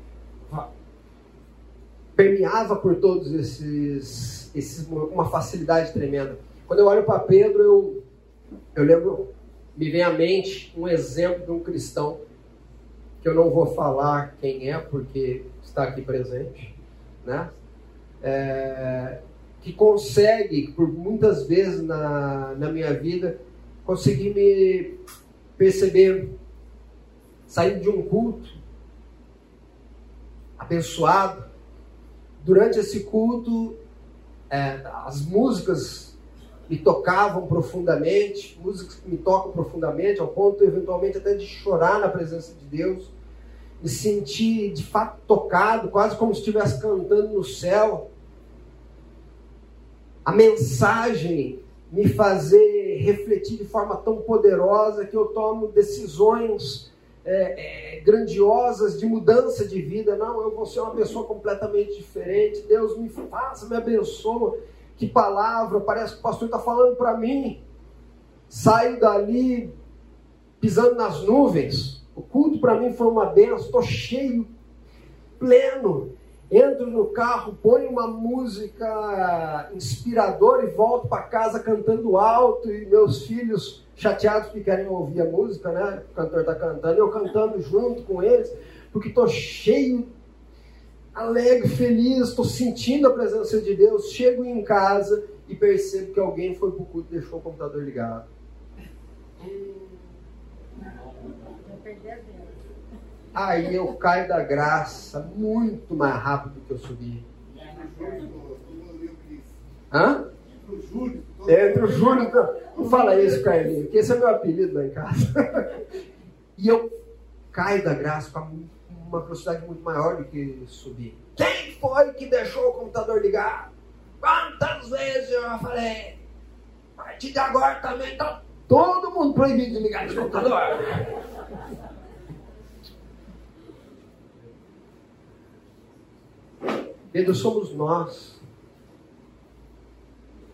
permeava por todos esses, esses uma facilidade tremenda. Quando eu olho para Pedro, eu, eu lembro, me vem à mente um exemplo de um cristão que eu não vou falar quem é, porque está aqui presente, né? É, que consegue, por muitas vezes na, na minha vida, conseguir me perceber, sair de um culto abençoado. Durante esse culto, é, as músicas me tocavam profundamente, músicas que me tocam profundamente, ao ponto eventualmente até de chorar na presença de Deus, me sentir de fato tocado, quase como se estivesse cantando no céu. A mensagem me fazer refletir de forma tão poderosa que eu tomo decisões é, é, grandiosas de mudança de vida. Não, eu vou ser uma pessoa completamente diferente. Deus me faça, me abençoa. Que palavra, parece que o pastor está falando para mim. Saio dali pisando nas nuvens. O culto para mim foi uma benção. Estou cheio, pleno. Entro no carro, ponho uma música inspiradora e volto para casa cantando alto. E meus filhos chateados que querem ouvir a música, né? O cantor está cantando, eu cantando junto com eles, porque estou cheio alegre, feliz, estou sentindo a presença de Deus, chego em casa e percebo que alguém foi para o culto e deixou o computador ligado. Aí eu caio da graça muito mais rápido do que eu subi. Hã? Entre o Júlio. Não fala isso, Carlinhos, que esse é meu apelido lá em casa. e eu caio da graça com uma velocidade muito maior do que subir. Quem foi que deixou o computador ligado? Quantas vezes eu já falei? A partir de agora também está todo mundo proibido de ligar esse computador. Pedro, somos nós.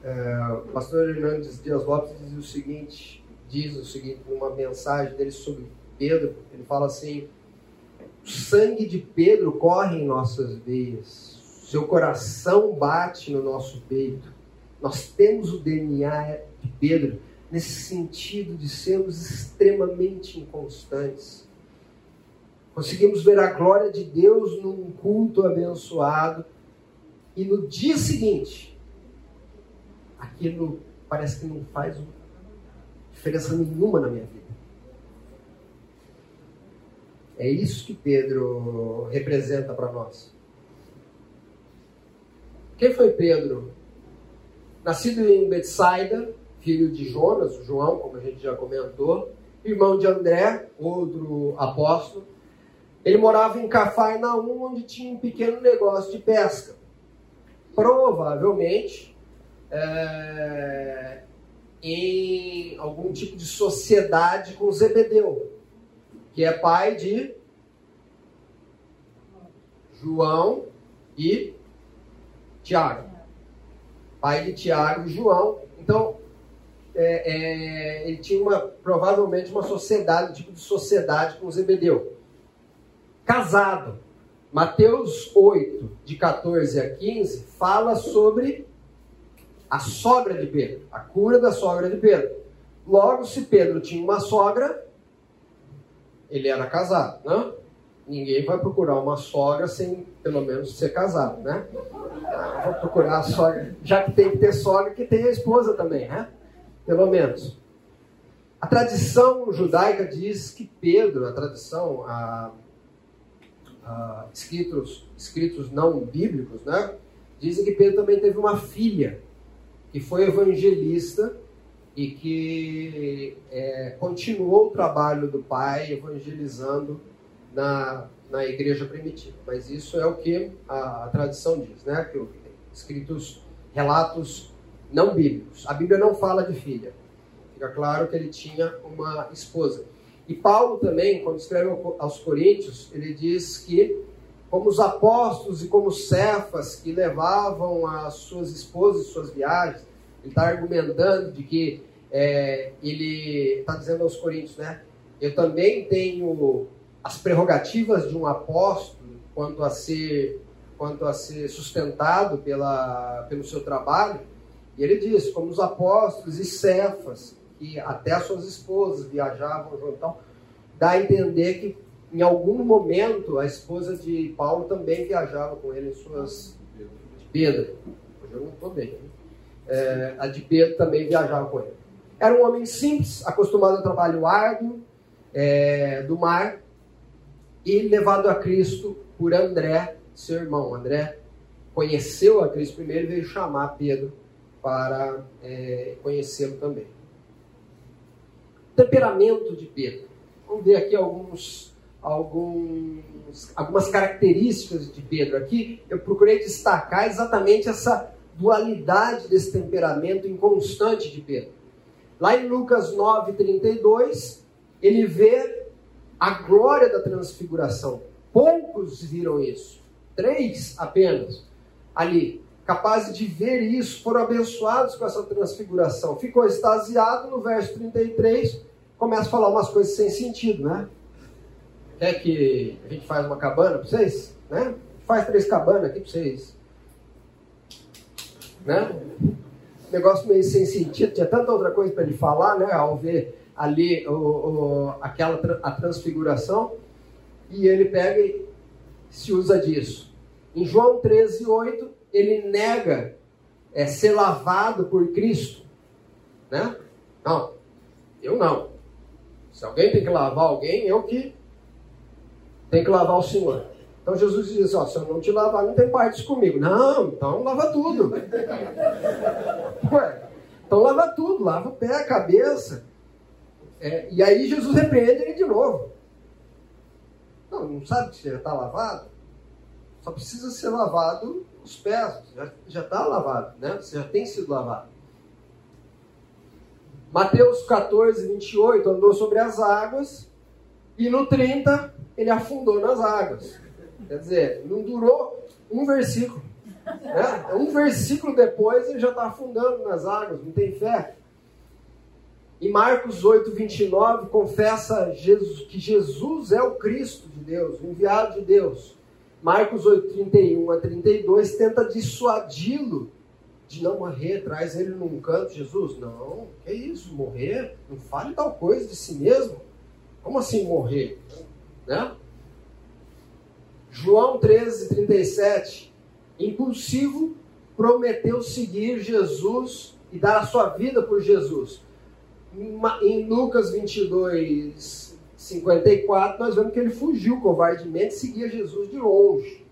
É, o pastor Hernandes Dias Lopes diz o seguinte, diz o seguinte numa mensagem dele sobre Pedro, ele fala assim: o sangue de Pedro corre em nossas veias, seu coração bate no nosso peito. Nós temos o DNA de Pedro nesse sentido de sermos extremamente inconstantes. Conseguimos ver a glória de Deus num culto abençoado e no dia seguinte, aquilo parece que não faz diferença nenhuma na minha vida. É isso que Pedro representa para nós. Quem foi Pedro? Nascido em Betsaida, filho de Jonas, João, como a gente já comentou, irmão de André, outro apóstolo. Ele morava em Cafarnaum, onde tinha um pequeno negócio de pesca. Provavelmente é, em algum tipo de sociedade com Zebedeu, que é pai de João e Tiago. Pai de Tiago e João. Então, é, é, ele tinha uma, provavelmente uma sociedade, um tipo de sociedade com Zebedeu. Casado. Mateus 8, de 14 a 15, fala sobre a sogra de Pedro, a cura da sogra de Pedro. Logo, se Pedro tinha uma sogra, ele era casado, né? Ninguém vai procurar uma sogra sem, pelo menos, ser casado, né? Vou procurar a sogra, já que tem que ter sogra, que tem a esposa também, né? Pelo menos. A tradição judaica diz que Pedro, a tradição, a, a, escritos, escritos não bíblicos, né? Dizem que Pedro também teve uma filha, que foi evangelista e que é, continuou o trabalho do pai evangelizando na, na igreja primitiva. Mas isso é o que a, a tradição diz, né? Que escritos, relatos não bíblicos. A Bíblia não fala de filha. Fica claro que ele tinha uma esposa. E Paulo também, quando escreve aos Coríntios, ele diz que como os apóstolos e como Cefas que levavam as suas esposas e suas viagens, ele está argumentando de que é, ele está dizendo aos Coríntios, né? Eu também tenho as prerrogativas de um apóstolo quanto a ser, quanto a ser sustentado pela, pelo seu trabalho. E ele diz, como os apóstolos e Cefas, que até as suas esposas viajavam junto, então, dá a entender que em algum momento a esposa de Paulo também viajava com ele em suas de Pedro. Hoje eu não estou bem. É, a de Pedro também viajava com ele. Era um homem simples, acostumado ao trabalho árduo é, do mar e levado a Cristo por André, seu irmão. André conheceu a Cristo primeiro e veio chamar Pedro para é, conhecê-lo também. Temperamento de Pedro. Vamos ver aqui alguns, alguns, algumas características de Pedro. Aqui eu procurei destacar exatamente essa dualidade desse temperamento inconstante de Pedro. Lá em Lucas 9,32, ele vê a glória da transfiguração. Poucos viram isso. Três apenas ali capazes de ver isso, foram abençoados com essa transfiguração. Ficou extasiado no verso 33, começa a falar umas coisas sem sentido, né? Quer que a gente faz uma cabana para vocês? Né? Faz três cabanas aqui para vocês. Né? Negócio meio sem sentido, tinha tanta outra coisa para ele falar, né? Ao ver ali o, o, aquela a transfiguração, e ele pega e se usa disso. Em João 13, 8, ele nega é, ser lavado por Cristo. Né? Não, eu não. Se alguém tem que lavar alguém, eu que tenho que lavar o Senhor. Então Jesus diz: ó, se eu não te lavar, não tem parte comigo. Não, então lava tudo. Ué, então lava tudo, lava o pé, a cabeça. É, e aí Jesus repreende ele de novo. Não, não sabe que já está lavado? Só precisa ser lavado os pés, já está lavado, né? Você já tem sido lavado. Mateus 14, 28, andou sobre as águas, e no 30, ele afundou nas águas. Quer dizer, não durou um versículo. Né? Um versículo depois, ele já está afundando nas águas, não tem fé. Em Marcos 8, 29, confessa Jesus, que Jesus é o Cristo de Deus, o enviado de Deus. Marcos 8, 31 a 32 tenta dissuadi-lo de não morrer, traz ele num canto. Jesus, não, que isso, morrer? Não fale tal coisa de si mesmo. Como assim morrer? Né? João 13, 37. Impulsivo, prometeu seguir Jesus e dar a sua vida por Jesus. Em Lucas 22, 54, nós vemos que ele fugiu covardemente, seguia Jesus de longe.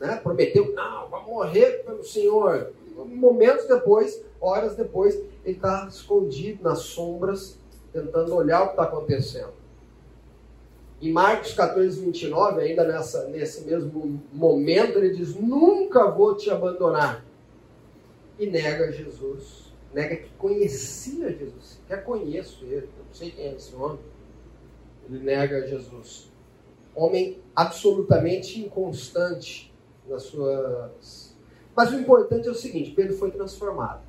Né? Prometeu, não, vai morrer pelo Senhor. Momentos depois, horas depois, ele está escondido nas sombras, tentando olhar o que está acontecendo. Em Marcos 14, 29, ainda nessa, nesse mesmo momento, ele diz: Nunca vou te abandonar. E nega Jesus, nega que conhecia Jesus, que conheço ele, não sei quem é esse homem ele nega Jesus. Homem absolutamente inconstante nas suas. Mas o importante é o seguinte: Pedro foi transformado.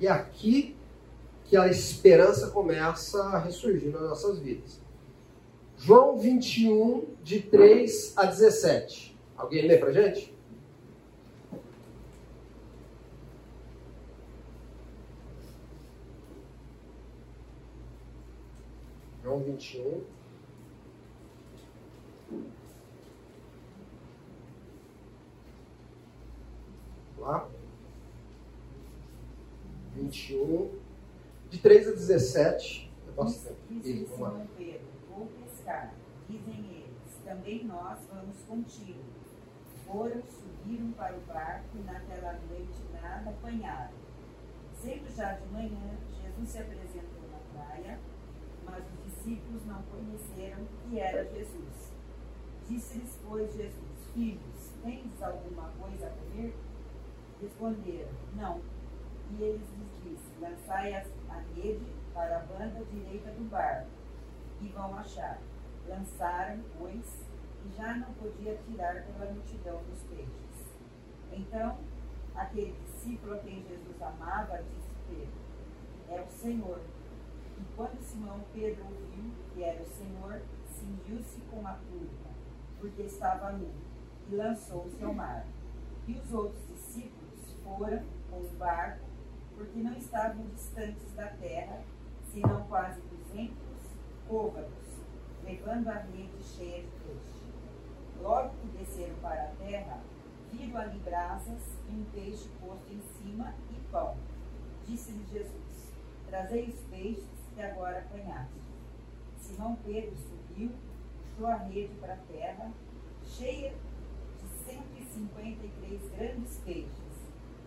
E é aqui que a esperança começa a ressurgir nas nossas vidas. João 21, de 3 a 17. Alguém lê pra gente? João 21. Lá. 21. De 3 a 17. É bastante. Disse Simão Pedro, vou Dizem eles, também nós vamos contigo. Foram, subiram para o barco e naquela noite nada apanharam. Sendo já de manhã, Jesus se apresentou na praia mas os discípulos não conheceram que era Jesus. Disse-lhes, pois, Jesus: Filhos, tens alguma coisa a comer? Responderam: Não. E eles lhes disse: Lançai a rede para a banda direita do barco, e vão achar. Lançaram, pois, e já não podia tirar pela multidão dos peixes. Então, aquele discípulo a quem Jesus amava disse Pedro: é o Senhor. E quando Simão Pedro ouviu que era o Senhor, cingiu-se com a túnica, porque estava nu, e lançou-se ao mar. E os outros discípulos foram com o barco, porque não estavam distantes da terra, senão quase duzentos côvados, levando a rede cheia de peixe. Logo que desceram para a terra, viram ali brasas e um peixe posto em cima e pão. Disse-lhe Jesus: Trazei os peixes que agora apanhaste. Simão Pedro subiu, puxou a rede para a terra, cheia de 153 grandes peixes,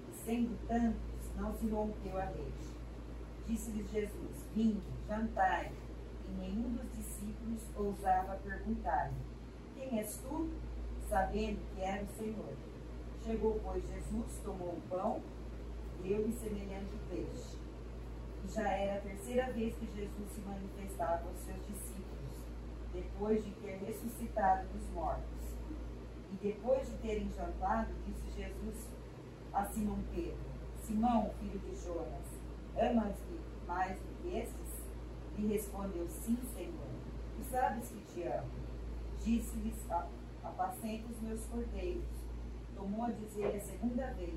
e sendo tantos, não se rompeu a rede. Disse-lhe Jesus: Vinde, jantai. Nenhum dos discípulos ousava perguntar-lhe: Quem és tu? Sabendo que era o Senhor. Chegou, pois, Jesus, tomou o pão, deu-lhe semelhante peixe. Já era a terceira vez que Jesus se manifestava aos seus discípulos, depois de ter ressuscitado dos mortos. E depois de terem jantado, disse Jesus a Simão Pedro: Simão, filho de Jonas, amas-me mais do que estes? Lhe respondeu: Sim, Senhor. E sabes que te amo. Disse-lhes: Apacenta os meus cordeiros. Tomou a dizer a segunda vez: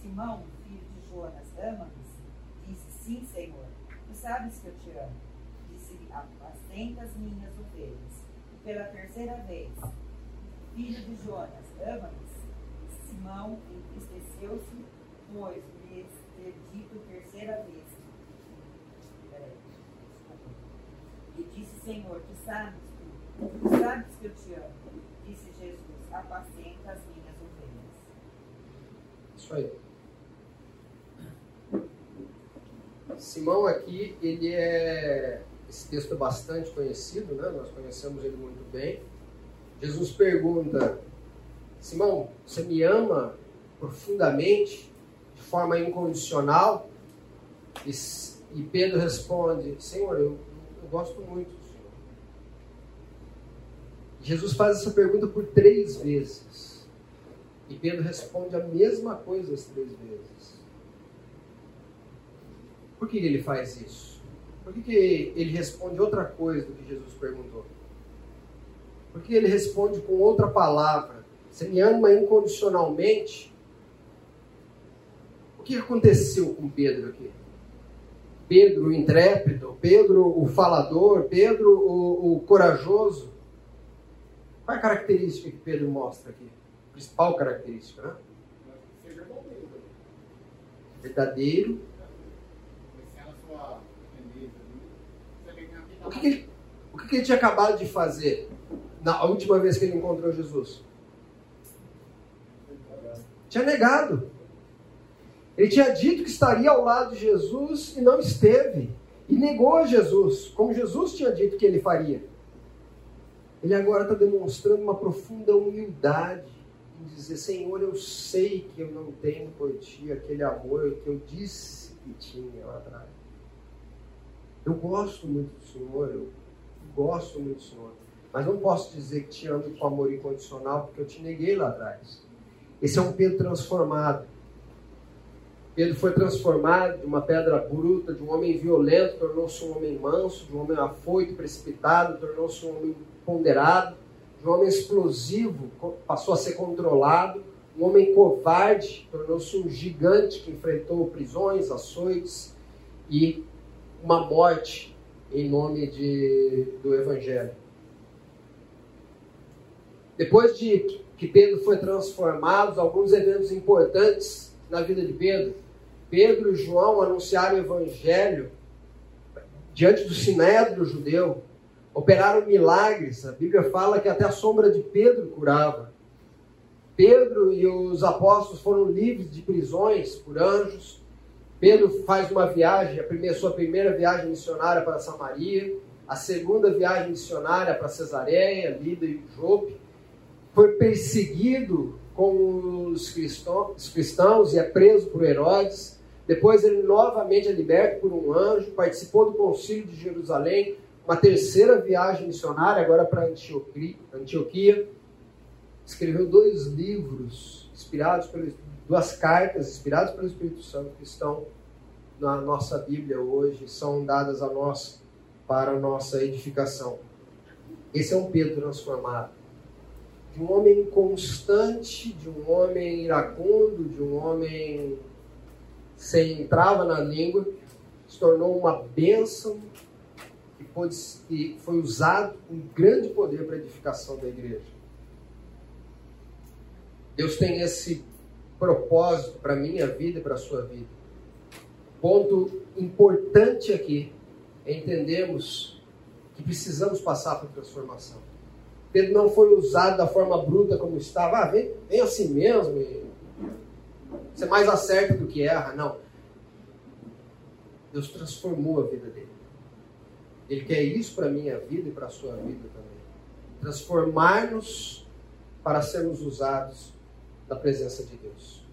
Simão, filho de Jonas, ama-me? Disse: Sim, Senhor. Tu sabes que eu te amo. Disse-lhe: Apacenta as minhas ovelhas. E pela terceira vez: Filho de Jonas, ama-me? Simão entristeceu-se, pois lhe ter dito terceira vez. Peraí, desculpa. E disse: Senhor, tu sabes, tu, tu sabes que eu te amo. Disse Jesus: Apacenta as minhas ovelhas. Isso aí. Simão aqui, ele é. Esse texto é bastante conhecido, né? Nós conhecemos ele muito bem. Jesus pergunta: Simão, você me ama profundamente, de forma incondicional? E, e Pedro responde: Senhor, eu gosto muito do Senhor. Jesus faz essa pergunta por três vezes. E Pedro responde a mesma coisa as três vezes. Por que ele faz isso? Por que, ele responde outra coisa do que Jesus perguntou? Por que ele responde com outra palavra? Você me ama incondicionalmente? O que aconteceu com Pedro aqui? Pedro o intrépido, Pedro o falador, Pedro o, o corajoso. Qual é a característica que Pedro mostra aqui? A principal característica, né? Verdadeiro. O que, que ele, o que, que ele tinha acabado de fazer na última vez que ele encontrou Jesus? Tinha negado. Ele tinha dito que estaria ao lado de Jesus e não esteve. E negou Jesus, como Jesus tinha dito que ele faria. Ele agora está demonstrando uma profunda humildade em dizer: Senhor, eu sei que eu não tenho por ti aquele amor que eu disse que tinha lá atrás. Eu gosto muito do Senhor, eu gosto muito do Senhor. Mas não posso dizer que te amo com amor incondicional porque eu te neguei lá atrás. Esse é um Pedro transformado. Pedro foi transformado de uma pedra bruta, de um homem violento, tornou-se um homem manso, de um homem afoito, precipitado, tornou-se um homem ponderado, de um homem explosivo, passou a ser controlado, um homem covarde, tornou-se um gigante que enfrentou prisões, açoites e uma morte em nome de, do Evangelho. Depois de que Pedro foi transformado, alguns eventos importantes na vida de Pedro. Pedro e João anunciaram o Evangelho diante do sinédrio judeu, operaram milagres. A Bíblia fala que até a sombra de Pedro curava. Pedro e os apóstolos foram livres de prisões por anjos. Pedro faz uma viagem, a primeira, sua primeira viagem missionária para Samaria, a segunda viagem missionária para Cesareia, Lida e Jope. Foi perseguido com os cristãos e é preso por Herodes. Depois ele novamente é liberto por um anjo, participou do concílio de Jerusalém, uma terceira viagem missionária, agora para Antioquia. Escreveu dois livros, inspirados pelos, duas cartas, inspiradas pelo Espírito Santo, que estão na nossa Bíblia hoje são dadas a nós para a nossa edificação. Esse é um Pedro transformado. De um homem constante, de um homem iracundo, de um homem sem trava na língua, se tornou uma bênção e, pôde, e foi usado com grande poder para a edificação da igreja. Deus tem esse propósito para a minha vida e para a sua vida. Ponto importante aqui é entendermos que precisamos passar por transformação. Pedro não foi usado da forma bruta como estava. Ah, vem, vem assim mesmo. E você mais acerta do que erra. Não. Deus transformou a vida dele. Ele quer isso para a minha vida e para a sua vida também. Transformar-nos para sermos usados na presença de Deus.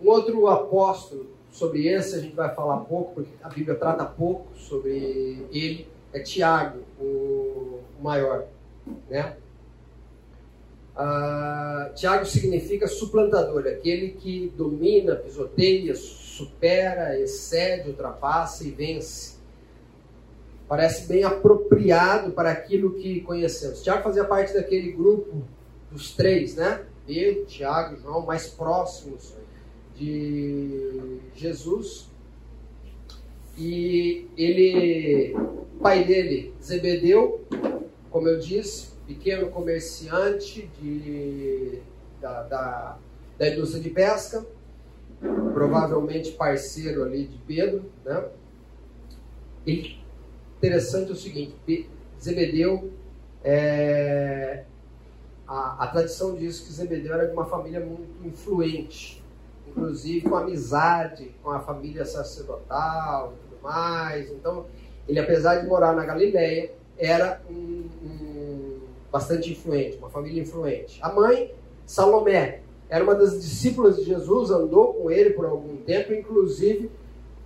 Um outro apóstolo, sobre esse a gente vai falar pouco, porque a Bíblia trata pouco sobre ele, é Tiago, o maior. Né? Ah, Tiago significa suplantador, aquele que domina, pisoteia, supera, excede, ultrapassa e vence. Parece bem apropriado para aquilo que conhecemos. Tiago fazia parte daquele grupo dos três, né? Pedro, Tiago João, mais próximos de Jesus. E ele, pai dele, Zebedeu, como eu disse, pequeno comerciante de, da, da, da indústria de pesca, provavelmente parceiro ali de Pedro, né? E interessante é o seguinte, Zebedeu, é, a, a tradição diz que Zebedeu era de uma família muito influente, inclusive com amizade com a família sacerdotal e tudo mais. Então, ele apesar de morar na Galileia, era um, um bastante influente, uma família influente. A mãe, Salomé, era uma das discípulas de Jesus, andou com ele por algum tempo, inclusive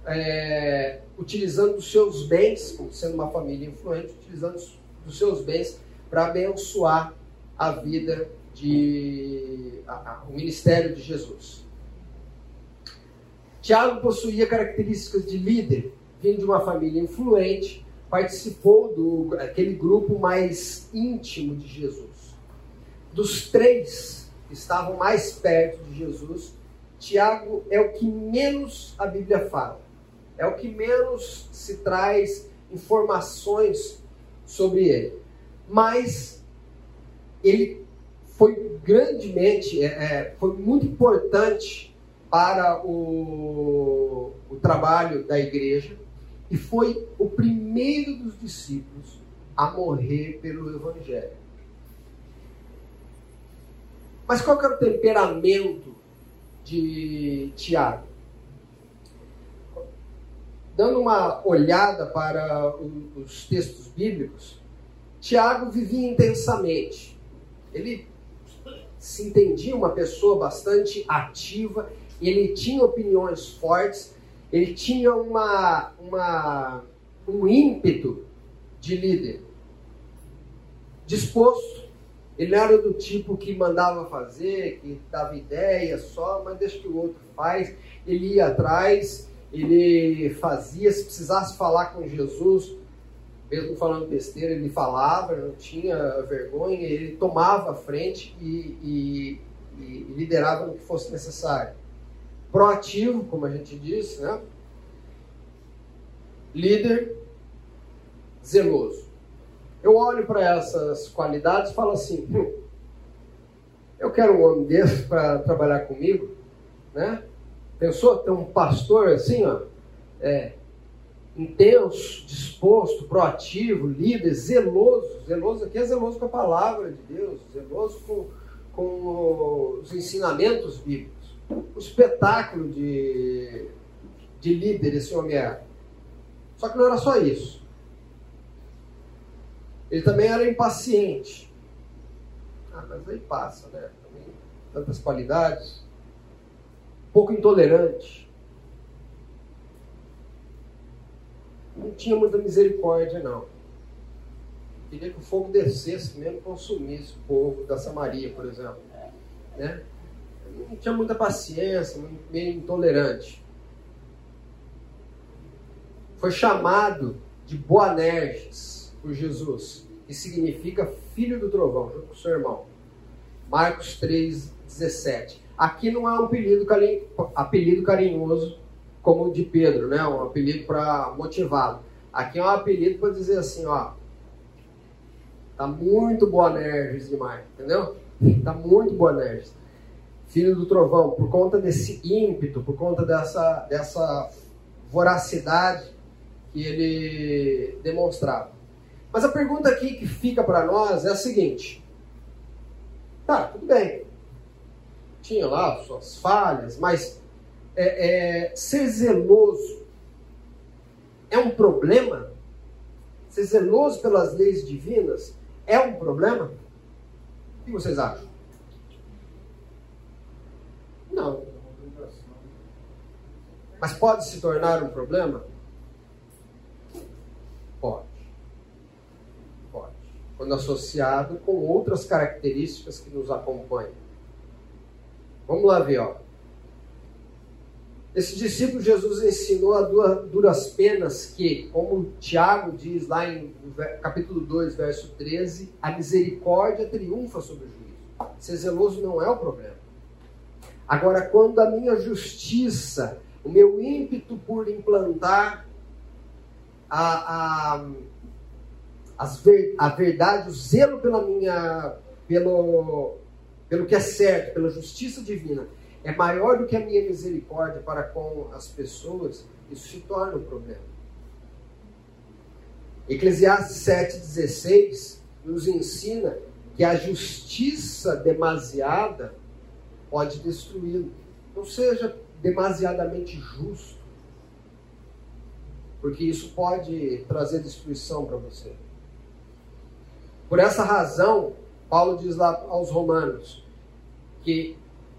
é, utilizando os seus bens, sendo uma família influente, utilizando os seus bens para abençoar a vida de a, a, o ministério de Jesus. Tiago possuía características de líder, vindo de uma família influente, participou do aquele grupo mais íntimo de Jesus. Dos três que estavam mais perto de Jesus, Tiago é o que menos a Bíblia fala. É o que menos se traz informações sobre ele. Mas ele foi grandemente, é, é foi muito importante para o, o trabalho da igreja e foi o primeiro dos discípulos a morrer pelo Evangelho. Mas qual que era o temperamento de Tiago? Dando uma olhada para os textos bíblicos, Tiago vivia intensamente. Ele se entendia uma pessoa bastante ativa, ele tinha opiniões fortes, ele tinha uma, uma, um ímpeto de líder, disposto. Ele era do tipo que mandava fazer, que dava ideia só, mas deixa que o outro faz. Ele ia atrás, ele fazia, se precisasse falar com Jesus, mesmo falando besteira, ele falava, não tinha vergonha, ele tomava a frente e, e, e liderava no que fosse necessário proativo, como a gente disse, né? líder zeloso. Eu olho para essas qualidades e falo assim: hum, eu quero um homem desse para trabalhar comigo, né? Pensou ter um pastor assim, ó, é, intenso, disposto, proativo, líder, zeloso. Zeloso aqui é zeloso com a palavra de Deus, zeloso com, com os ensinamentos bíblicos o espetáculo de, de líder esse homem era. Só que não era só isso. Ele também era impaciente. Ah, mas aí passa, né? Também, tantas qualidades. Pouco intolerante. Não tinha muita misericórdia, não. Queria que o fogo descesse mesmo consumisse o povo da Samaria, por exemplo. Né? Não tinha muita paciência, meio intolerante. Foi chamado de Boanerges por Jesus, que significa filho do trovão, junto com seu irmão. Marcos 3, 17. Aqui não é um apelido, carinho, apelido carinhoso como o de Pedro, né? um apelido para motivá-lo. Aqui é um apelido para dizer assim, ó, tá muito Boanerges demais, entendeu? Tá muito Boanerges. Filho do trovão, por conta desse ímpeto, por conta dessa, dessa voracidade que ele demonstrava. Mas a pergunta aqui que fica para nós é a seguinte: tá, tudo bem, tinha lá suas falhas, mas é, é, ser zeloso é um problema? Ser zeloso pelas leis divinas é um problema? O que vocês acham? Não. Mas pode se tornar um problema? Pode. Pode. Quando associado com outras características que nos acompanham. Vamos lá ver, ó. Esse discípulo Jesus ensinou a duras penas que, como Tiago diz lá em capítulo 2, verso 13, a misericórdia triunfa sobre o juízo. Ser zeloso não é o problema. Agora, quando a minha justiça, o meu ímpeto por implantar a, a, as ver, a verdade, o zelo pela minha, pelo, pelo que é certo, pela justiça divina, é maior do que a minha misericórdia para com as pessoas, isso se torna um problema. Eclesiastes 7,16 nos ensina que a justiça demasiada pode destruí-lo. Não seja demasiadamente justo, porque isso pode trazer destruição para você. Por essa razão, Paulo diz lá aos Romanos que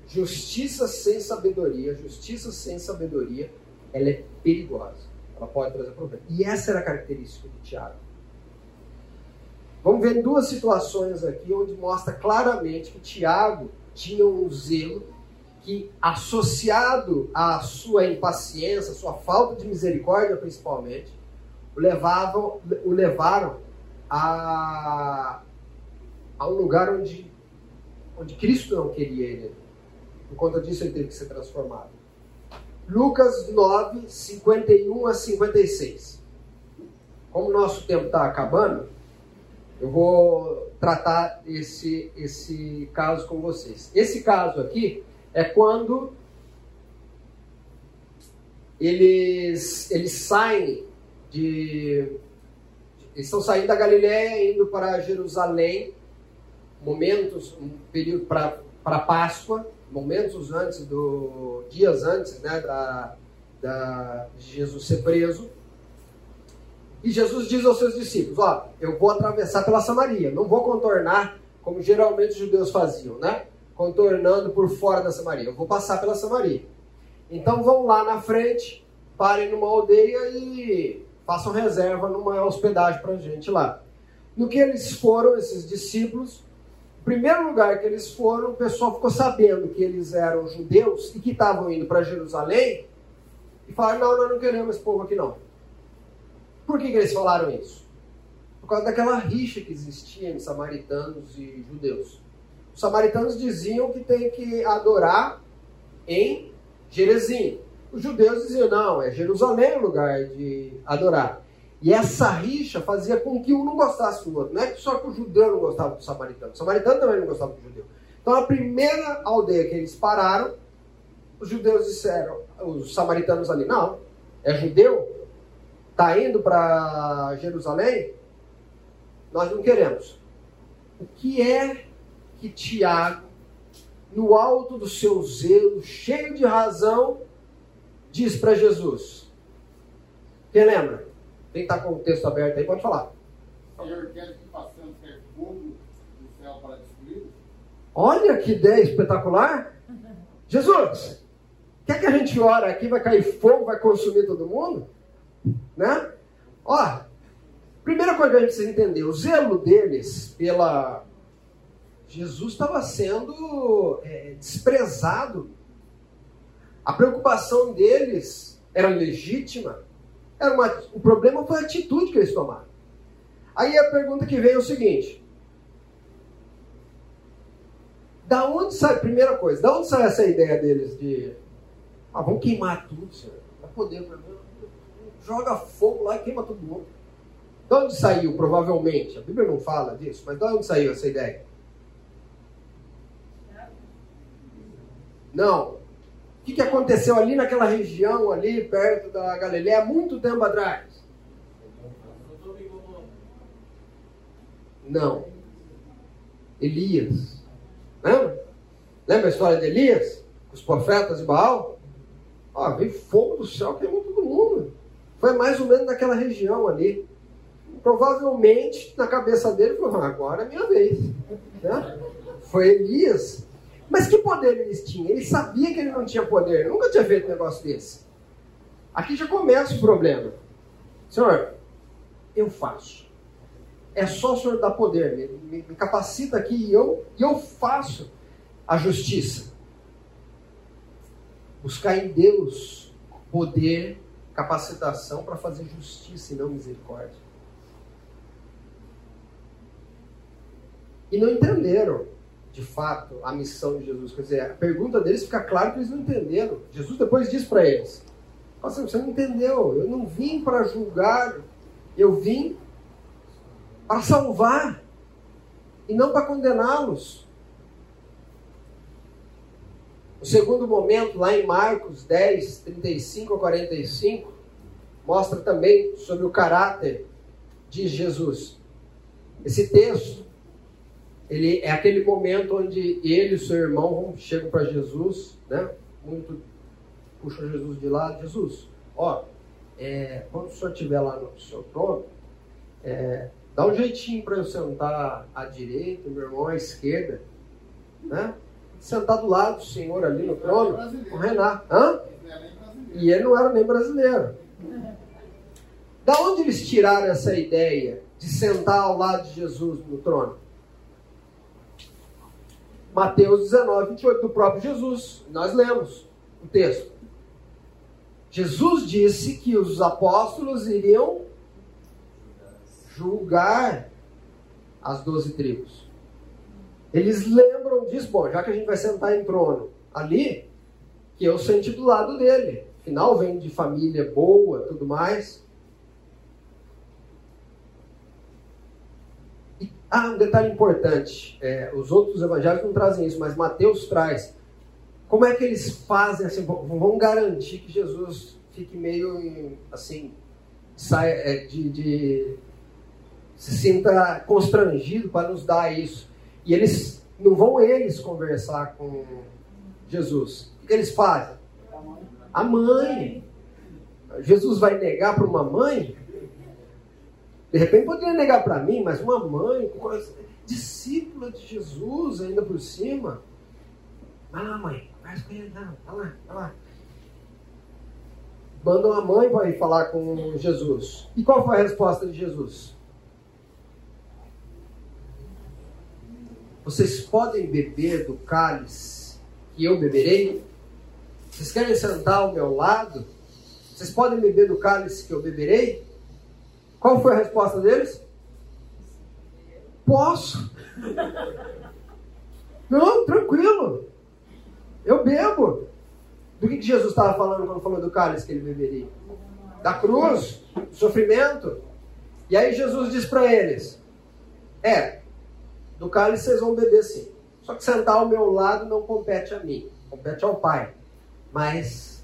justiça sem sabedoria, justiça sem sabedoria, ela é perigosa. Ela pode trazer problema. E essa era a característica de Tiago. Vamos ver duas situações aqui onde mostra claramente que Tiago tinha um zelo que, associado à sua impaciência, sua falta de misericórdia principalmente, o, levavam, o levaram a, a um lugar onde onde Cristo não queria ele. Por conta disso, ele teve que ser transformado. Lucas 9, 51 a 56. Como nosso tempo está acabando, eu vou tratar esse, esse caso com vocês. Esse caso aqui é quando eles, eles saem de. Eles estão saindo da Galiléia, indo para Jerusalém momentos, um período para Páscoa, momentos antes do dias antes, né, da, da Jesus ser preso. E Jesus diz aos seus discípulos: ó, eu vou atravessar pela Samaria, não vou contornar como geralmente os judeus faziam, né? Contornando por fora da Samaria. Eu vou passar pela Samaria. Então vão lá na frente, parem numa aldeia e façam reserva numa hospedagem para gente lá. No que eles foram, esses discípulos, primeiro lugar que eles foram, o pessoal ficou sabendo que eles eram judeus e que estavam indo para Jerusalém e falaram: não, nós não queremos esse povo aqui não. Por que, que eles falaram isso? Por causa daquela rixa que existia entre samaritanos e judeus. Os samaritanos diziam que tem que adorar em Jerezim. Os judeus diziam: não, é Jerusalém o lugar de adorar. E essa rixa fazia com que um não gostasse do outro. Não é só que o judeu não gostava do samaritano, o samaritano também não gostava do judeu. Então, a primeira aldeia que eles pararam, os judeus disseram, os samaritanos ali, não, é judeu, está indo para Jerusalém, nós não queremos. O que é que Tiago, no alto do seu zelo, cheio de razão, diz para Jesus? Quem lembra? Quem está com o texto aberto aí pode falar. Senhor, quer que façamos ter fogo do céu para destruí Olha que ideia espetacular! Jesus, quer que a gente ora aqui, vai cair fogo, vai consumir todo mundo? Né? Ó, primeira coisa que a gente precisa entender, o zelo deles pela Jesus estava sendo é, desprezado. A preocupação deles era legítima. Era uma, o problema foi a atitude que eles tomaram. Aí a pergunta que vem é o seguinte: da onde sai, primeira coisa, da onde sai essa ideia deles de ah, vamos queimar tudo, senhor? Dá poder para mim. Joga fogo lá e queima todo mundo. De onde saiu, provavelmente? A Bíblia não fala disso, mas de onde saiu essa ideia? Não. O que, que aconteceu ali naquela região, ali perto da Galileia, muito tempo atrás? Não. Elias. Lembra? Lembra a história de Elias? Os profetas de Baal? Ó, veio fogo do céu, queimou todo mundo. Foi mais ou menos naquela região ali. Provavelmente, na cabeça dele, falou, agora é minha vez. Né? Foi Elias mas que poder eles tinham? Ele sabia que ele não tinha poder. nunca tinha feito um negócio desse. Aqui já começa o problema. Senhor, eu faço. É só o Senhor dar poder. Me, me, me capacita aqui e eu, e eu faço a justiça. Buscar em Deus poder, capacitação para fazer justiça e não misericórdia. E não entenderam de fato, a missão de Jesus. Quer dizer, a pergunta deles fica claro que eles não entenderam. Jesus depois diz para eles: Nossa, você não entendeu, eu não vim para julgar, eu vim para salvar e não para condená-los. O segundo momento, lá em Marcos 10, 35 a 45, mostra também sobre o caráter de Jesus. Esse texto ele é aquele momento onde ele e seu irmão chegam para Jesus, né? Muito puxam Jesus de lado, Jesus, ó, é, quando o senhor estiver lá no seu trono, é, dá um jeitinho para eu sentar à direita, meu irmão à esquerda, né? Sentar do lado do senhor ali no trono, o Renato, hã? E ele não era nem brasileiro. Da onde eles tiraram essa ideia de sentar ao lado de Jesus no trono? Mateus 19, 28, do próprio Jesus. Nós lemos o texto. Jesus disse que os apóstolos iriam julgar as doze tribos. Eles lembram disso, bom, já que a gente vai sentar em trono ali, que eu senti do lado dele. Afinal, vem de família boa, tudo mais. Ah, um detalhe importante. É, os outros evangelhos não trazem isso, mas Mateus traz. Como é que eles fazem assim? Vão garantir que Jesus fique meio assim, saia, é, de, de se sinta constrangido para nos dar isso. E eles não vão eles conversar com Jesus. O que eles fazem? A mãe. Jesus vai negar para uma mãe? De repente poderia negar para mim, mas uma mãe, discípula de Jesus ainda por cima. Vai lá, mãe, vai vai lá, vai lá. Mandam a mãe para ir falar com Jesus. E qual foi a resposta de Jesus? Vocês podem beber do cálice que eu beberei? Vocês querem sentar ao meu lado? Vocês podem beber do cálice que eu beberei? Qual foi a resposta deles? Posso. Não, tranquilo. Eu bebo. Do que Jesus estava falando quando falou do cálice que ele beberia? Da cruz, do sofrimento. E aí Jesus diz para eles: É, do cálice vocês vão beber sim. Só que sentar ao meu lado não compete a mim, compete ao Pai. Mas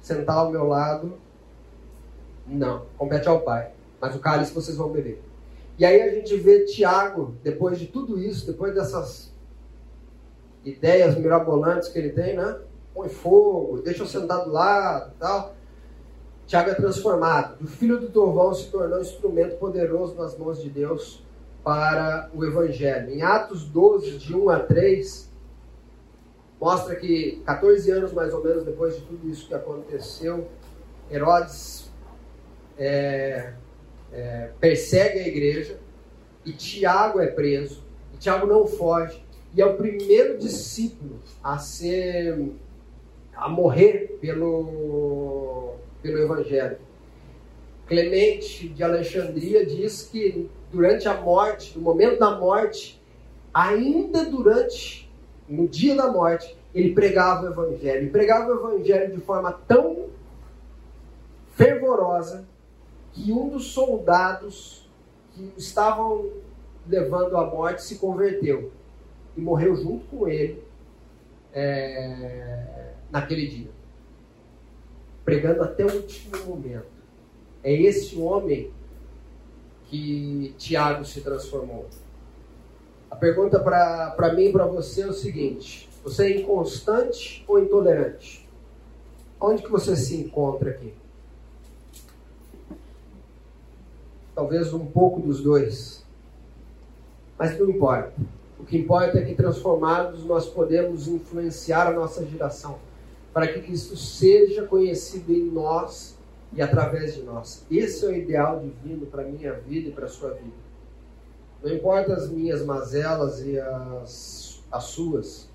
sentar ao meu lado, não, compete ao Pai mas o cálice vocês vão beber. E aí a gente vê Tiago, depois de tudo isso, depois dessas ideias mirabolantes que ele tem, né? Põe fogo, deixa eu sentar do lado e tal. Tiago é transformado. O filho do trovão se tornou um instrumento poderoso nas mãos de Deus para o evangelho. Em Atos 12, de 1 a 3, mostra que 14 anos mais ou menos depois de tudo isso que aconteceu, Herodes é, é, persegue a igreja e Tiago é preso. E Tiago não foge. e é o primeiro discípulo a ser a morrer pelo pelo evangelho. Clemente de Alexandria diz que durante a morte, no momento da morte, ainda durante no dia da morte, ele pregava o evangelho. E pregava o evangelho de forma tão fervorosa que um dos soldados que estavam levando à morte se converteu e morreu junto com ele é, naquele dia, pregando até o último momento. É esse homem que Tiago se transformou. A pergunta para mim e para você é o seguinte: você é inconstante ou intolerante? Onde que você se encontra aqui? Talvez um pouco dos dois. Mas não importa. O que importa é que transformados nós podemos influenciar a nossa geração para que Cristo seja conhecido em nós e através de nós. Esse é o ideal divino para a minha vida e para a sua vida. Não importa as minhas mazelas e as, as suas.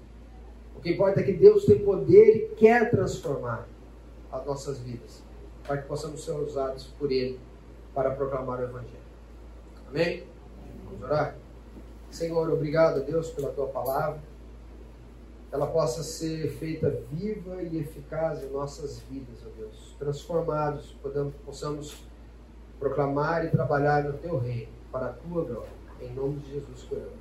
O que importa é que Deus tem poder e quer transformar as nossas vidas, para que possamos ser usados por Ele para proclamar o Evangelho. Amém? Vamos orar? Senhor, obrigado, Deus, pela tua palavra. Ela possa ser feita viva e eficaz em nossas vidas, ó Deus. Transformados, podemos, possamos proclamar e trabalhar no teu reino, para a tua glória. Em nome de Jesus, oramos.